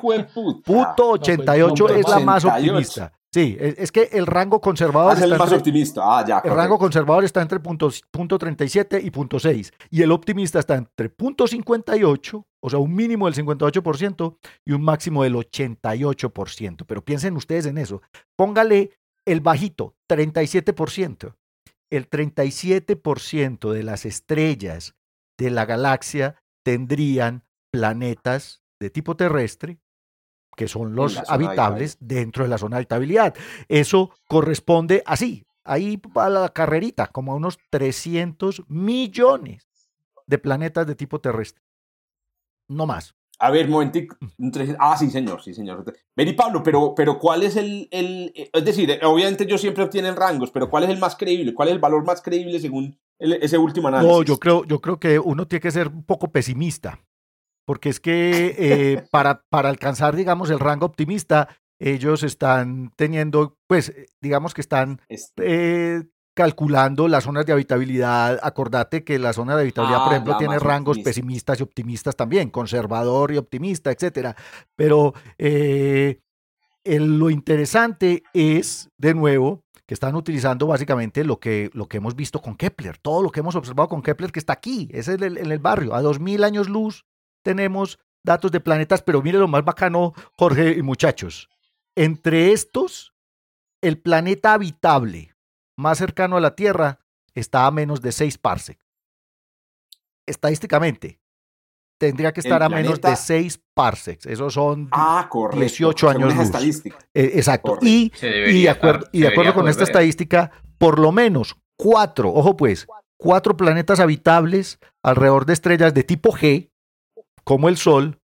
Speaker 4: Punto 88 es la más optimista. Sí, es, que el rango conservador.
Speaker 2: Ah, es el más optimista. Ah, ya.
Speaker 4: El rango conservador está entre punto, punto 37 y punto 6. Y el optimista está entre punto 58, o sea, un mínimo del 58% y un máximo del 88%. Pero piensen ustedes en eso. Póngale el bajito, 37%. El 37% de las estrellas de la galaxia tendrían planetas de tipo terrestre, que son los habitables dentro de la zona de habitabilidad. Eso corresponde así, ahí va la carrerita, como a unos 300 millones de planetas de tipo terrestre. No más.
Speaker 2: A ver, momentico. Ah, sí, señor, sí, señor. Vení, Pablo, pero, pero ¿cuál es el, el, Es decir, obviamente ellos siempre obtienen rangos, pero ¿cuál es el más creíble? ¿Cuál es el valor más creíble según ese último análisis?
Speaker 4: No, yo creo, yo creo que uno tiene que ser un poco pesimista porque es que eh, para, para alcanzar, digamos, el rango optimista, ellos están teniendo, pues, eh, digamos que están este eh, calculando las zonas de habitabilidad. Acordate que la zona de habitabilidad, por ah, ejemplo, tiene rangos pesimistas y optimistas también, conservador y optimista, etcétera. Pero lo interesante es, de nuevo, que están utilizando básicamente lo que, lo que hemos visto con Kepler, todo lo que hemos observado con Kepler que está aquí, es en el, en el barrio, a 2000 años luz tenemos datos de planetas, pero mire lo más bacano, Jorge y muchachos. Entre estos, el planeta habitable más cercano a la Tierra está a menos de 6 parsecs. Estadísticamente, tendría que estar a menos de 6 parsecs. Esos son 18 ah, años luz. Eh, exacto. Y, de acuerdo, y de acuerdo con esta estadística, por lo menos cuatro, ojo pues, cuatro planetas habitables alrededor de estrellas de tipo G, como el Sol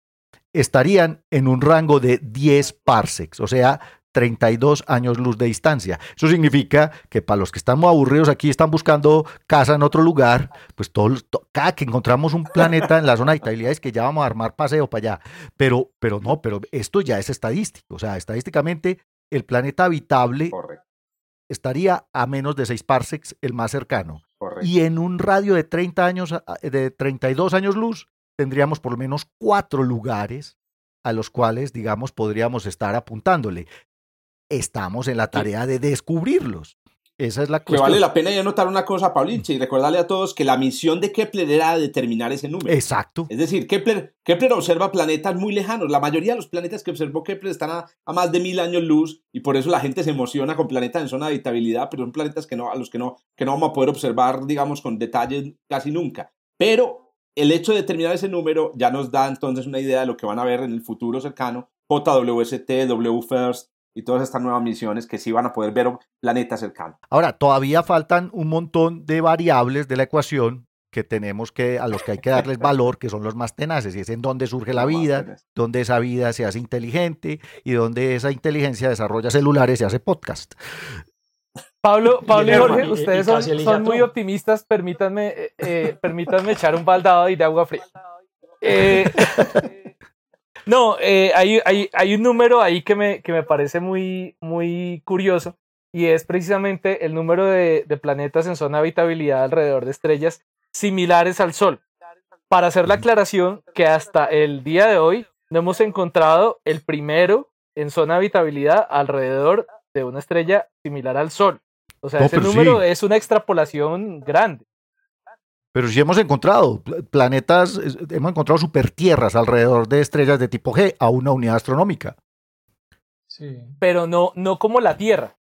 Speaker 4: estarían en un rango de 10 parsecs, o sea, 32 años luz de distancia. Eso significa que para los que estamos aburridos aquí, están buscando casa en otro lugar, pues todos, cada que encontramos un planeta en la zona de es que ya vamos a armar paseo para allá. Pero, pero no, pero esto ya es estadístico. O sea, estadísticamente el planeta habitable estaría a menos de 6 parsecs el más cercano. Y en un radio de 30 años, de 32 años luz, tendríamos por lo menos cuatro lugares a los cuales, digamos, podríamos estar apuntándole. Estamos en la tarea de descubrirlos. Esa es la
Speaker 2: cuestión. Que vale la pena ya notar una cosa, Paulinche, y recordarle a todos que la misión de Kepler era determinar ese número.
Speaker 4: Exacto.
Speaker 2: Es decir, Kepler, Kepler observa planetas muy lejanos. La mayoría de los planetas que observó Kepler están a, más de mil años luz y por eso la gente se emociona con planetas en zona de habitabilidad, pero son planetas que no, a los que no, que no vamos a poder observar, digamos, con detalles casi nunca. Pero el hecho de determinar ese número ya nos da entonces una idea de lo que van a ver en el futuro cercano. JWST, WFIRST, y todas estas nuevas misiones que sí van a poder ver planetas cercanos.
Speaker 4: Ahora, todavía faltan un montón de variables de la ecuación que tenemos que, a los que hay que darles valor, que son los más tenaces, y es en dónde surge la vida, dónde esa vida se hace inteligente y dónde esa inteligencia desarrolla celulares y hace podcast.
Speaker 6: Pablo, Pablo y Jorge, ustedes son, muy optimistas, permítanme, eh, eh, permítanme echar un baldado de agua fría. Eh, no, eh, hay, hay, hay, un número ahí que me, que me parece muy, muy curioso y es precisamente el número de, de planetas en zona de habitabilidad alrededor de estrellas similares al Sol. Para hacer la aclaración que hasta el día de hoy no hemos encontrado el primero en zona de habitabilidad alrededor de una estrella similar al Sol. O sea, ese número es una extrapolación grande.
Speaker 4: Pero sí hemos encontrado planetas, hemos encontrado supertierras alrededor de estrellas de tipo G a una unidad astronómica.
Speaker 6: Sí. Pero no, no como la Tierra.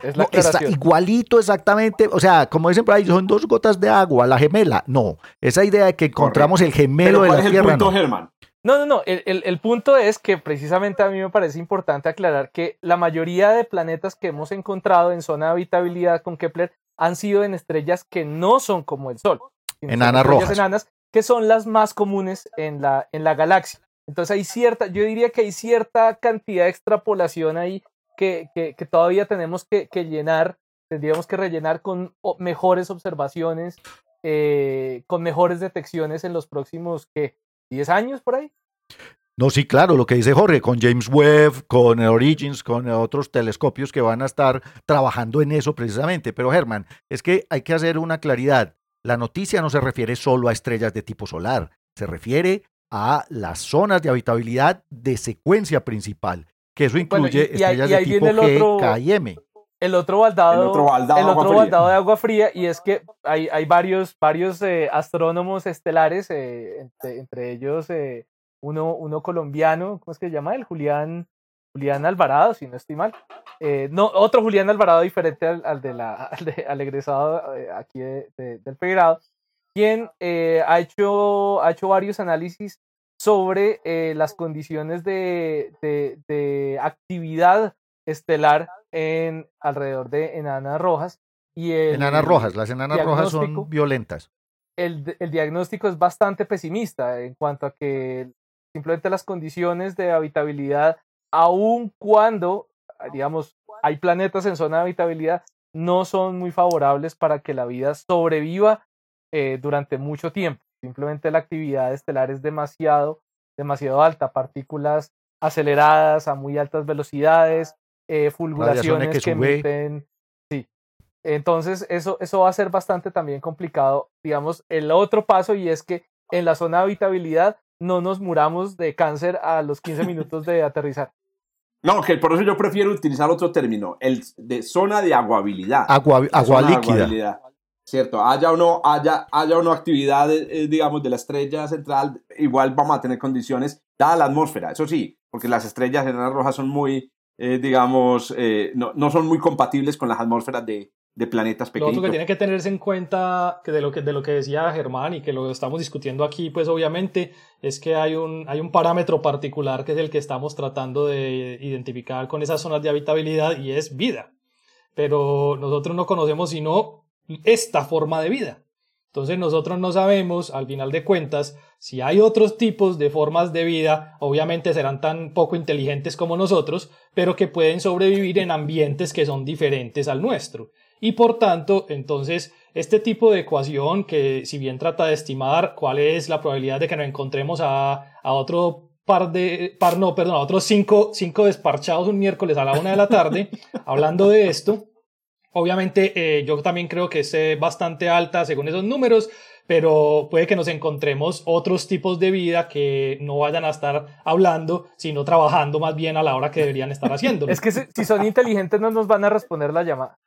Speaker 6: Es la
Speaker 4: está igualito exactamente, o sea, como dicen por ahí, son dos gotas de agua, la gemela. No, esa idea de que encontramos el gemelo de la es Tierra. El punto,
Speaker 6: no. No, no, no. El, el, punto es que precisamente a mí me parece importante aclarar que la mayoría de planetas que hemos encontrado en zona de habitabilidad con Kepler han sido en estrellas que no son como el Sol
Speaker 4: enanas rojas.
Speaker 6: enanas, que son las más comunes en la, en la galaxia. Entonces hay cierta, yo diría que hay cierta cantidad de extrapolación ahí que, que, todavía tenemos que, llenar, tendríamos que rellenar con mejores observaciones, eh, con mejores detecciones en los próximos, ¿qué? ¿10 años por ahí?
Speaker 4: No, sí, claro, lo que dice Jorge, con James Webb, con Origins, con otros telescopios que van a estar trabajando en eso precisamente. Pero Germán, es que hay que hacer una claridad. La noticia no se refiere solo a estrellas de tipo solar, se refiere a las zonas de habitabilidad de secuencia principal, que eso incluye estrellas de tipo G, K y M.
Speaker 6: El otro baldado, el otro baldado, de agua fría, y es que hay, hay varios, varios eh, astrónomos estelares, eh, entre, ellos eh, uno, uno colombiano, ¿cómo es que se llama? El Julián, Julián Alvarado, si no estoy mal. Eh, no, otro Julián Alvarado diferente al, de la, al, egresado eh, aquí del pregrado, quien eh, ha, hecho, ha hecho varios análisis sobre las condiciones de, de, actividad estelar en alrededor de enanas rojas. Y
Speaker 4: enanas rojas, las enanas rojas son violentas.
Speaker 6: El, el diagnóstico es bastante pesimista en cuanto a que simplemente las condiciones de habitabilidad aun cuando, digamos, hay planetas en zona de habitabilidad, no son muy favorables para que la vida sobreviva eh, durante mucho tiempo. Simplemente la actividad estelar es demasiado, demasiado alta, partículas aceleradas a muy altas velocidades, eh, fulguraciones que, emiten. Sí. Entonces, eso, eso va a ser bastante también complicado. Digamos, el otro paso y es que en la zona de habitabilidad no nos muramos de cáncer a los 15 minutos de aterrizar.
Speaker 2: No, que por eso yo prefiero utilizar otro término, el de zona de aguabilidad.
Speaker 4: Agua, agua líquida.
Speaker 2: Cierto, haya o no, haya, haya o no actividad, eh, digamos, de la estrella central, igual vamos a tener condiciones, dada la atmósfera, eso sí, porque las estrellas enanas rojas son muy, eh, digamos, eh, no, no, son muy compatibles con las atmósferas de, de planetas pequeños.
Speaker 3: Lo otro que tiene que tenerse en cuenta que de lo que, de lo que decía Germán y que lo estamos discutiendo aquí, pues obviamente es que hay un, hay un parámetro particular que es el que estamos tratando de identificar con esas zonas de habitabilidad y es vida. Pero nosotros no conocemos sino esta forma de vida. Entonces nosotros no sabemos, al final de cuentas, si hay otros tipos de formas de vida, obviamente serán tan poco inteligentes como nosotros, pero que pueden sobrevivir en ambientes que son diferentes al nuestro. Y por tanto, entonces, este tipo de ecuación que si bien trata de estimar cuál es la probabilidad de que nos encontremos a, otro par de, par no, perdón, a otros cinco, cinco desparchados un miércoles a la una de la tarde, hablando de esto, Obviamente eh, yo también creo que es eh, bastante alta según esos números, pero puede que nos encontremos otros tipos de vida que no vayan a estar hablando, sino trabajando más bien a la hora que deberían estar haciendo.
Speaker 6: es que si son inteligentes no nos van a responder la llamada.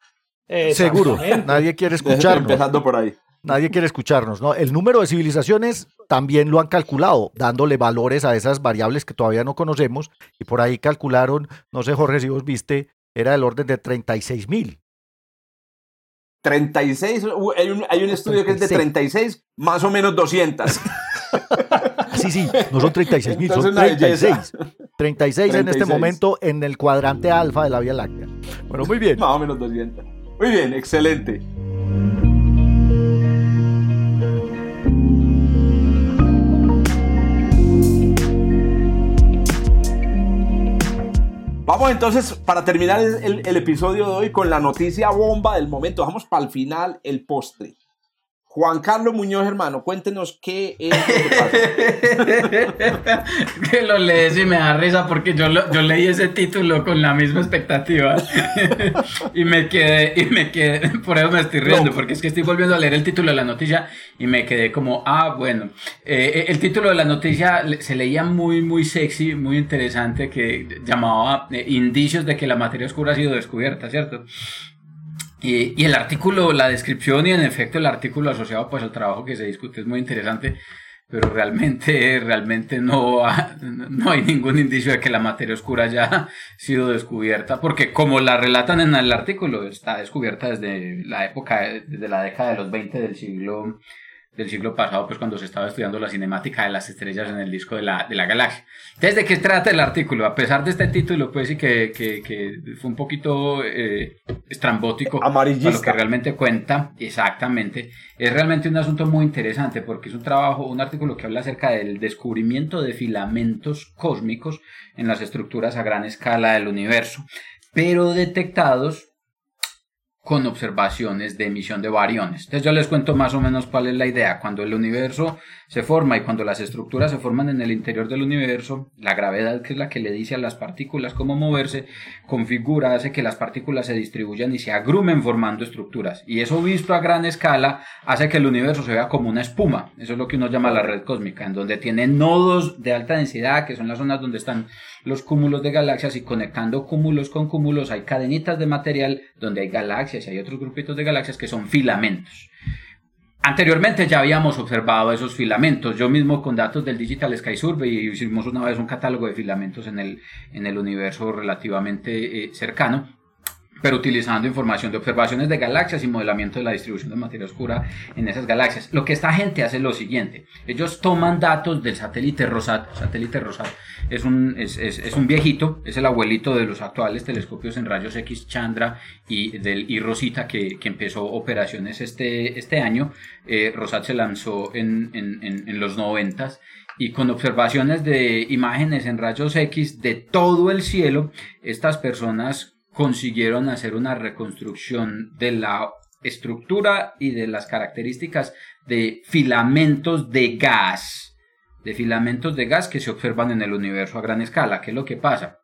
Speaker 4: Seguro, nadie quiere escucharnos.
Speaker 2: Empezando por ahí.
Speaker 4: Nadie quiere escucharnos, ¿no? El número de civilizaciones también lo han calculado, dándole valores a esas variables que todavía no conocemos, y por ahí calcularon, no sé, Jorge, si vos viste, era del orden de 36 mil.
Speaker 2: 36, hay un, hay un estudio que es de 36, más o menos 200.
Speaker 4: Sí, sí, no son 36 mil, son 36. 36 en este momento en el cuadrante alfa de la Vía Láctea. Bueno, muy bien.
Speaker 2: Más o menos 200. Muy bien, excelente. Vamos entonces, para terminar el, el, episodio de hoy, con la noticia bomba del momento. Vamos para el final, el postre. Juan Carlos Muñoz, hermano, cuéntenos qué es
Speaker 5: lo que lo lees y me da risa porque yo, yo leí ese título con la misma expectativa. Y me quedé, y me quedé, por eso me estoy riendo, porque es que estoy volviendo a leer el título de la noticia y me quedé como, ah, bueno, eh, eh, el título de la noticia se leía muy, muy sexy, muy interesante, que llamaba eh, Indicios de que la materia oscura ha sido descubierta, ¿cierto? Y, el artículo, la descripción y en efecto el artículo asociado pues al trabajo que se discute es muy interesante, pero realmente, realmente no, no hay ningún indicio de que la materia oscura haya sido descubierta, porque como la relatan en el artículo, está descubierta desde la época, desde la década de los 20 del siglo del siglo pasado, pues cuando se estaba estudiando la cinemática de las estrellas en el disco de la, de la galaxia. ¿Desde qué trata el artículo? A pesar de este título, pues sí que, que, que fue un poquito eh, estrambótico.
Speaker 2: Amarillista.
Speaker 5: lo que realmente cuenta, exactamente. Es realmente un asunto muy interesante porque es un trabajo, un artículo que habla acerca del descubrimiento de filamentos cósmicos en las estructuras a gran escala del universo, pero detectados con observaciones de emisión de variones. Entonces yo les cuento más o menos cuál es la idea. Cuando el universo se forma y cuando las estructuras se forman en el interior del universo, la gravedad, que es la que le dice a las partículas cómo moverse, configura, hace que las partículas se distribuyan y se agrumen formando estructuras. Y eso visto a gran escala hace que el universo se vea como una espuma. Eso es lo que uno llama la red cósmica, en donde tiene nodos de alta densidad, que son las zonas donde están los cúmulos de galaxias y conectando cúmulos con cúmulos hay cadenitas de material donde hay galaxias y hay otros grupitos de galaxias que son filamentos. Anteriormente ya habíamos observado esos filamentos. Yo mismo con datos del Digital Sky Survey hicimos una vez un catálogo de filamentos en el, en el universo relativamente eh, cercano pero utilizando información de observaciones de galaxias y modelamiento de la distribución de materia oscura en esas galaxias. Lo que esta gente hace es lo siguiente, ellos toman datos del satélite Rosat, satélite Rosat es un, es, es, un viejito, es el abuelito de los actuales telescopios en rayos X Chandra y, del, y Rosita que, que empezó operaciones este, este año. Eh, Rosat se lanzó en, en, en, en los noventas y con observaciones de imágenes en rayos X de todo el cielo, estas personas consiguieron hacer una reconstrucción de la estructura y de las características de filamentos de gas, de filamentos de gas que se observan en el universo a gran escala. ¿Qué es lo que pasa?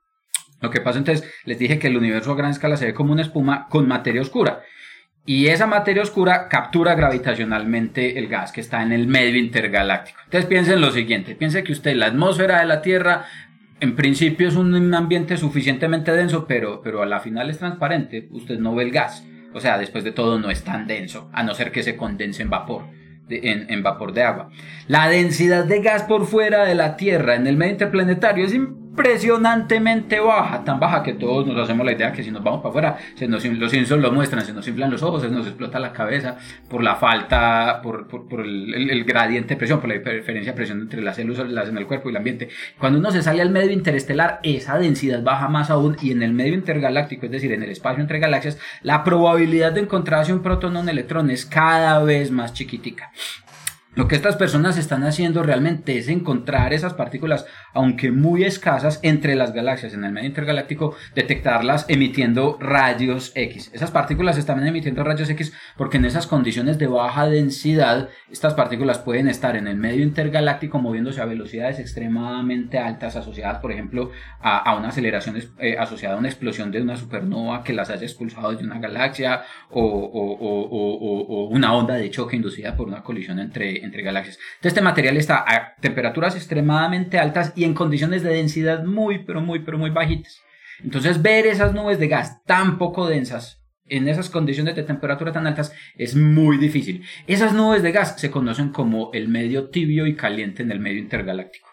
Speaker 5: Lo que pasa entonces, les dije que el universo a gran escala se ve como una espuma con materia oscura. Y esa materia oscura captura gravitacionalmente el gas que está en el medio intergaláctico. Entonces piensen lo siguiente, piensen que usted, la atmósfera de la Tierra en principio es un ambiente suficientemente denso, pero, pero a la final es transparente. Usted no ve el gas. O sea, después de todo no es tan denso, a no ser que se condense en vapor. en, en, vapor de agua. La densidad de gas por fuera de la Tierra en el medio interplanetario es impresionantemente baja, tan baja que todos nos hacemos la idea que si nos vamos para afuera, se nos, los Simpsons lo muestran, se nos inflan los ojos, se nos explota la cabeza por la falta, por, el, gradiente de presión, por la diferencia de presión entre las células en el cuerpo y el ambiente. Cuando uno se sale al medio interestelar, esa densidad baja más aún y en el medio intergaláctico, es decir, en el espacio entre galaxias, la probabilidad de encontrarse un protón o un electrón es cada vez más chiquitica. Lo que estas personas están haciendo realmente es encontrar esas partículas, aunque muy escasas, entre las galaxias en el medio intergaláctico, detectarlas emitiendo rayos X. Esas partículas están emitiendo rayos X porque en esas condiciones de baja densidad, estas partículas pueden estar en el medio intergaláctico moviéndose a velocidades extremadamente altas, asociadas, por ejemplo, a, una aceleración eh, asociada a una explosión de una supernova que las haya expulsado de una galaxia o, una onda de choque inducida por una colisión entre entre galaxias. Entonces, este material está a temperaturas extremadamente altas y en condiciones de densidad muy, pero muy, pero muy bajitas. Entonces, ver esas nubes de gas tan poco densas en esas condiciones de temperatura tan altas es muy difícil. Esas nubes de gas se conocen como el medio tibio y caliente en el medio intergaláctico.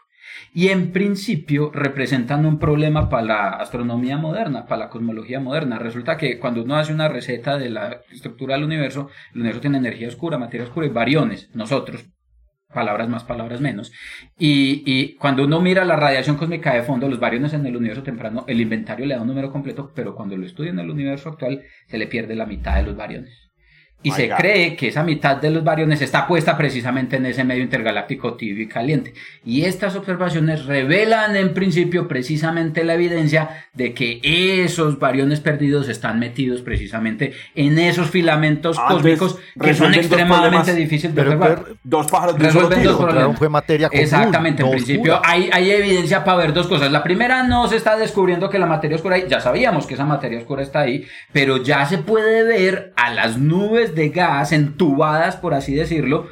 Speaker 5: Y en principio representan un problema para la astronomía moderna, para la cosmología moderna. Resulta que cuando uno hace una receta de la estructura del universo, el universo tiene energía oscura, materia oscura y variones. Nosotros, palabras más, palabras menos. Y, cuando uno mira la radiación cósmica de fondo, los variones en el universo temprano, el inventario le da un número completo, pero cuando lo estudia en el universo actual, se le pierde la mitad de los variones. Y se cree que esa mitad de los variones está puesta precisamente en ese medio intergaláctico tibio y caliente. Y estas observaciones revelan en principio precisamente la evidencia de que esos variones perdidos están metidos precisamente en esos filamentos cósmicos que son extremadamente difíciles de observar.
Speaker 2: Dos pájaros de Resuelven dos
Speaker 4: problemas. Fue materia
Speaker 5: Exactamente, en principio hay, hay evidencia para ver dos cosas. La primera no se está descubriendo que la materia oscura, ya sabíamos que esa materia oscura está ahí, pero ya se puede ver a las nubes de gas entubadas, por así decirlo,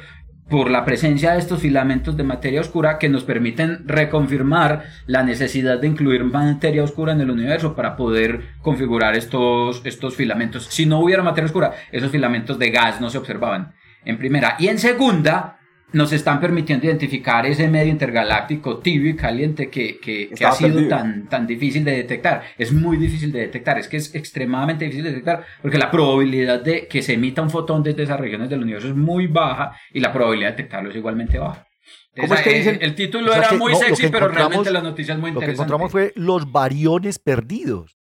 Speaker 5: por la presencia de estos filamentos de materia oscura que nos permiten reconfirmar la necesidad de incluir materia oscura en el universo para poder configurar estos, estos filamentos. Si no hubiera materia oscura, esos filamentos de gas no se observaban, en primera. Y en segunda, nos están permitiendo identificar ese medio intergaláctico tibio y caliente que, que, ha sido tan, tan difícil de detectar. Es muy difícil de detectar, es que es extremadamente difícil de detectar porque la probabilidad de que se emita un fotón desde esas regiones del universo es muy baja y la probabilidad de detectarlo es igualmente baja.
Speaker 4: ¿Cómo es que dicen?
Speaker 5: El, título era muy sexy, pero realmente la noticia es muy interesante.
Speaker 4: Lo que encontramos fue los variones perdidos.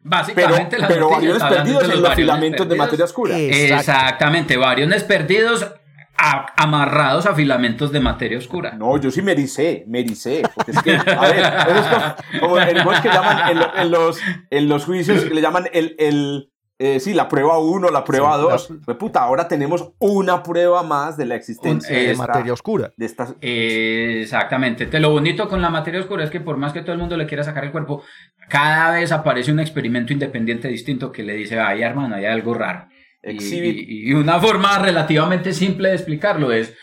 Speaker 5: Básicamente,
Speaker 2: pero, pero variones perdidos en los, filamentos de materia oscura.
Speaker 5: Exactamente, variones perdidos amarrados a filamentos de materia oscura.
Speaker 2: No, yo sí me ericé, me ericé. Porque es que, a ver, es como, en, que llaman en, los, en los juicios, le llaman el, el eh, sí, la prueba 1, la prueba 2. Pues puta, ahora tenemos una prueba más de la existencia
Speaker 4: de, materia oscura.
Speaker 2: De estas...
Speaker 5: exactamente. Te lo bonito con la materia oscura es que por más que todo el mundo le quiera sacar el cuerpo, cada vez aparece un experimento independiente distinto que le dice, ay hermano, hay algo raro. Y, una forma relativamente simple de explicarlo es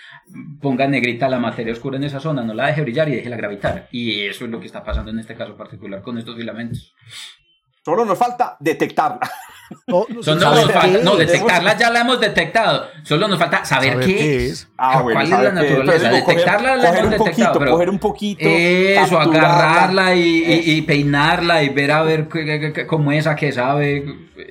Speaker 5: ponga negrita la materia oscura en esa zona, no la deje brillar y déjela gravitar. Y eso es lo que está pasando en este caso particular con estos filamentos.
Speaker 2: Solo nos falta detectarla.
Speaker 5: No, no, detectarla ya la hemos detectado. Solo nos falta saber, qué, es.
Speaker 2: Ah,
Speaker 5: ¿Cuál es la naturaleza? detectarla la hemos detectado.
Speaker 2: pero coger un poquito.
Speaker 5: Eso, agarrarla y, peinarla y ver a ver cómo es, a qué sabe.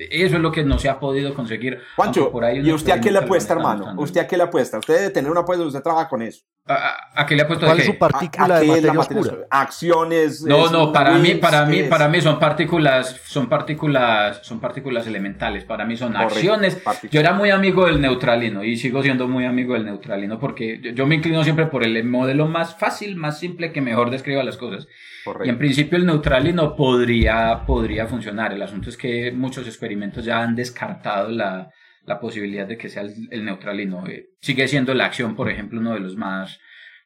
Speaker 5: Eso es lo que no se ha podido conseguir.
Speaker 2: Juancho, ¿y usted a qué le apuesta, hermano? ¿Usted a qué le apuesta? Usted debe tener una apuesta, usted trabaja con eso.
Speaker 5: ¿A, qué le apuesto
Speaker 4: ¿Cuál es su partícula de materia, oscura?
Speaker 2: Acciones.
Speaker 5: No, no, para mí, para mí, para mí son partículas, son partículas, son partículas elementales. Para mí son acciones. Yo era muy amigo del neutralino y sigo siendo muy amigo del neutralino porque yo, me inclino siempre por el modelo más fácil, más simple que mejor describa las cosas. Y en principio el neutralino podría, podría funcionar. El asunto es que muchos experimentos ya han descartado la, la posibilidad de que sea el, neutralino. Eh, sigue siendo la acción, por ejemplo, uno de los más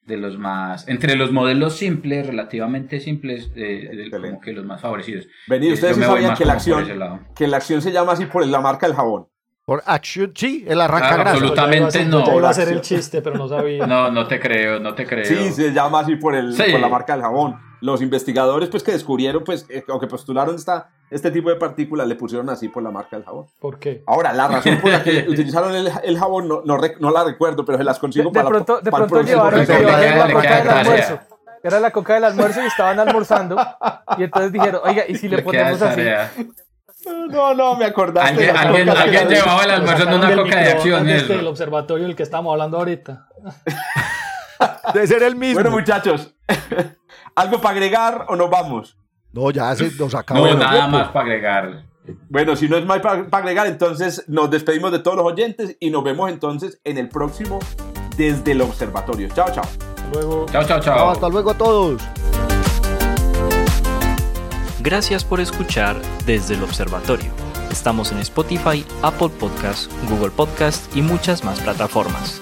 Speaker 5: de los más entre los modelos simples relativamente simples eh, como que los más favorecidos
Speaker 2: Vení, ustedes sí sabían que la acción que la acción se llama así por la marca del jabón
Speaker 4: por acción, sí, el arranca
Speaker 5: claro, Absolutamente no.
Speaker 3: Yo iba a hacer el chiste, pero no sabía.
Speaker 5: No, no te creo, no te creo.
Speaker 2: Sí, se llama así por, el, por la marca del jabón. Los investigadores, pues, que descubrieron, pues, eh, o que postularon esta, este tipo de partículas, le pusieron así por la marca del jabón.
Speaker 3: ¿Por qué?
Speaker 2: Ahora, la razón por la que utilizaron el, el jabón no, no, no, la recuerdo, pero se las consigo
Speaker 3: de,
Speaker 2: para,
Speaker 3: pronto, de pronto llevaron la marca del almuerzo.
Speaker 6: era la coca del almuerzo y estaban almorzando. Y entonces dijeron, oiga, ¿y si le, ponemos así?
Speaker 2: No, no, me acordaste.
Speaker 5: Alguien, alguien, llevaba el almuerzo en una coca de acción.
Speaker 3: Este, el observatorio del que estamos hablando ahorita.
Speaker 4: Debe ser el mismo.
Speaker 2: Bueno, muchachos, ¿algo para agregar o nos vamos?
Speaker 4: No, ya se nos acabó.
Speaker 5: No, nada más para agregar.
Speaker 2: Bueno, si no es más para agregar, entonces nos despedimos de todos los oyentes y nos vemos entonces en el próximo desde el observatorio. Chao, chao.
Speaker 6: Hasta luego.
Speaker 5: Chao, chao, chao.
Speaker 4: hasta luego a todos.
Speaker 1: Gracias por escuchar desde el observatorio. Estamos en Spotify, Apple Podcast, Google Podcast y muchas más plataformas.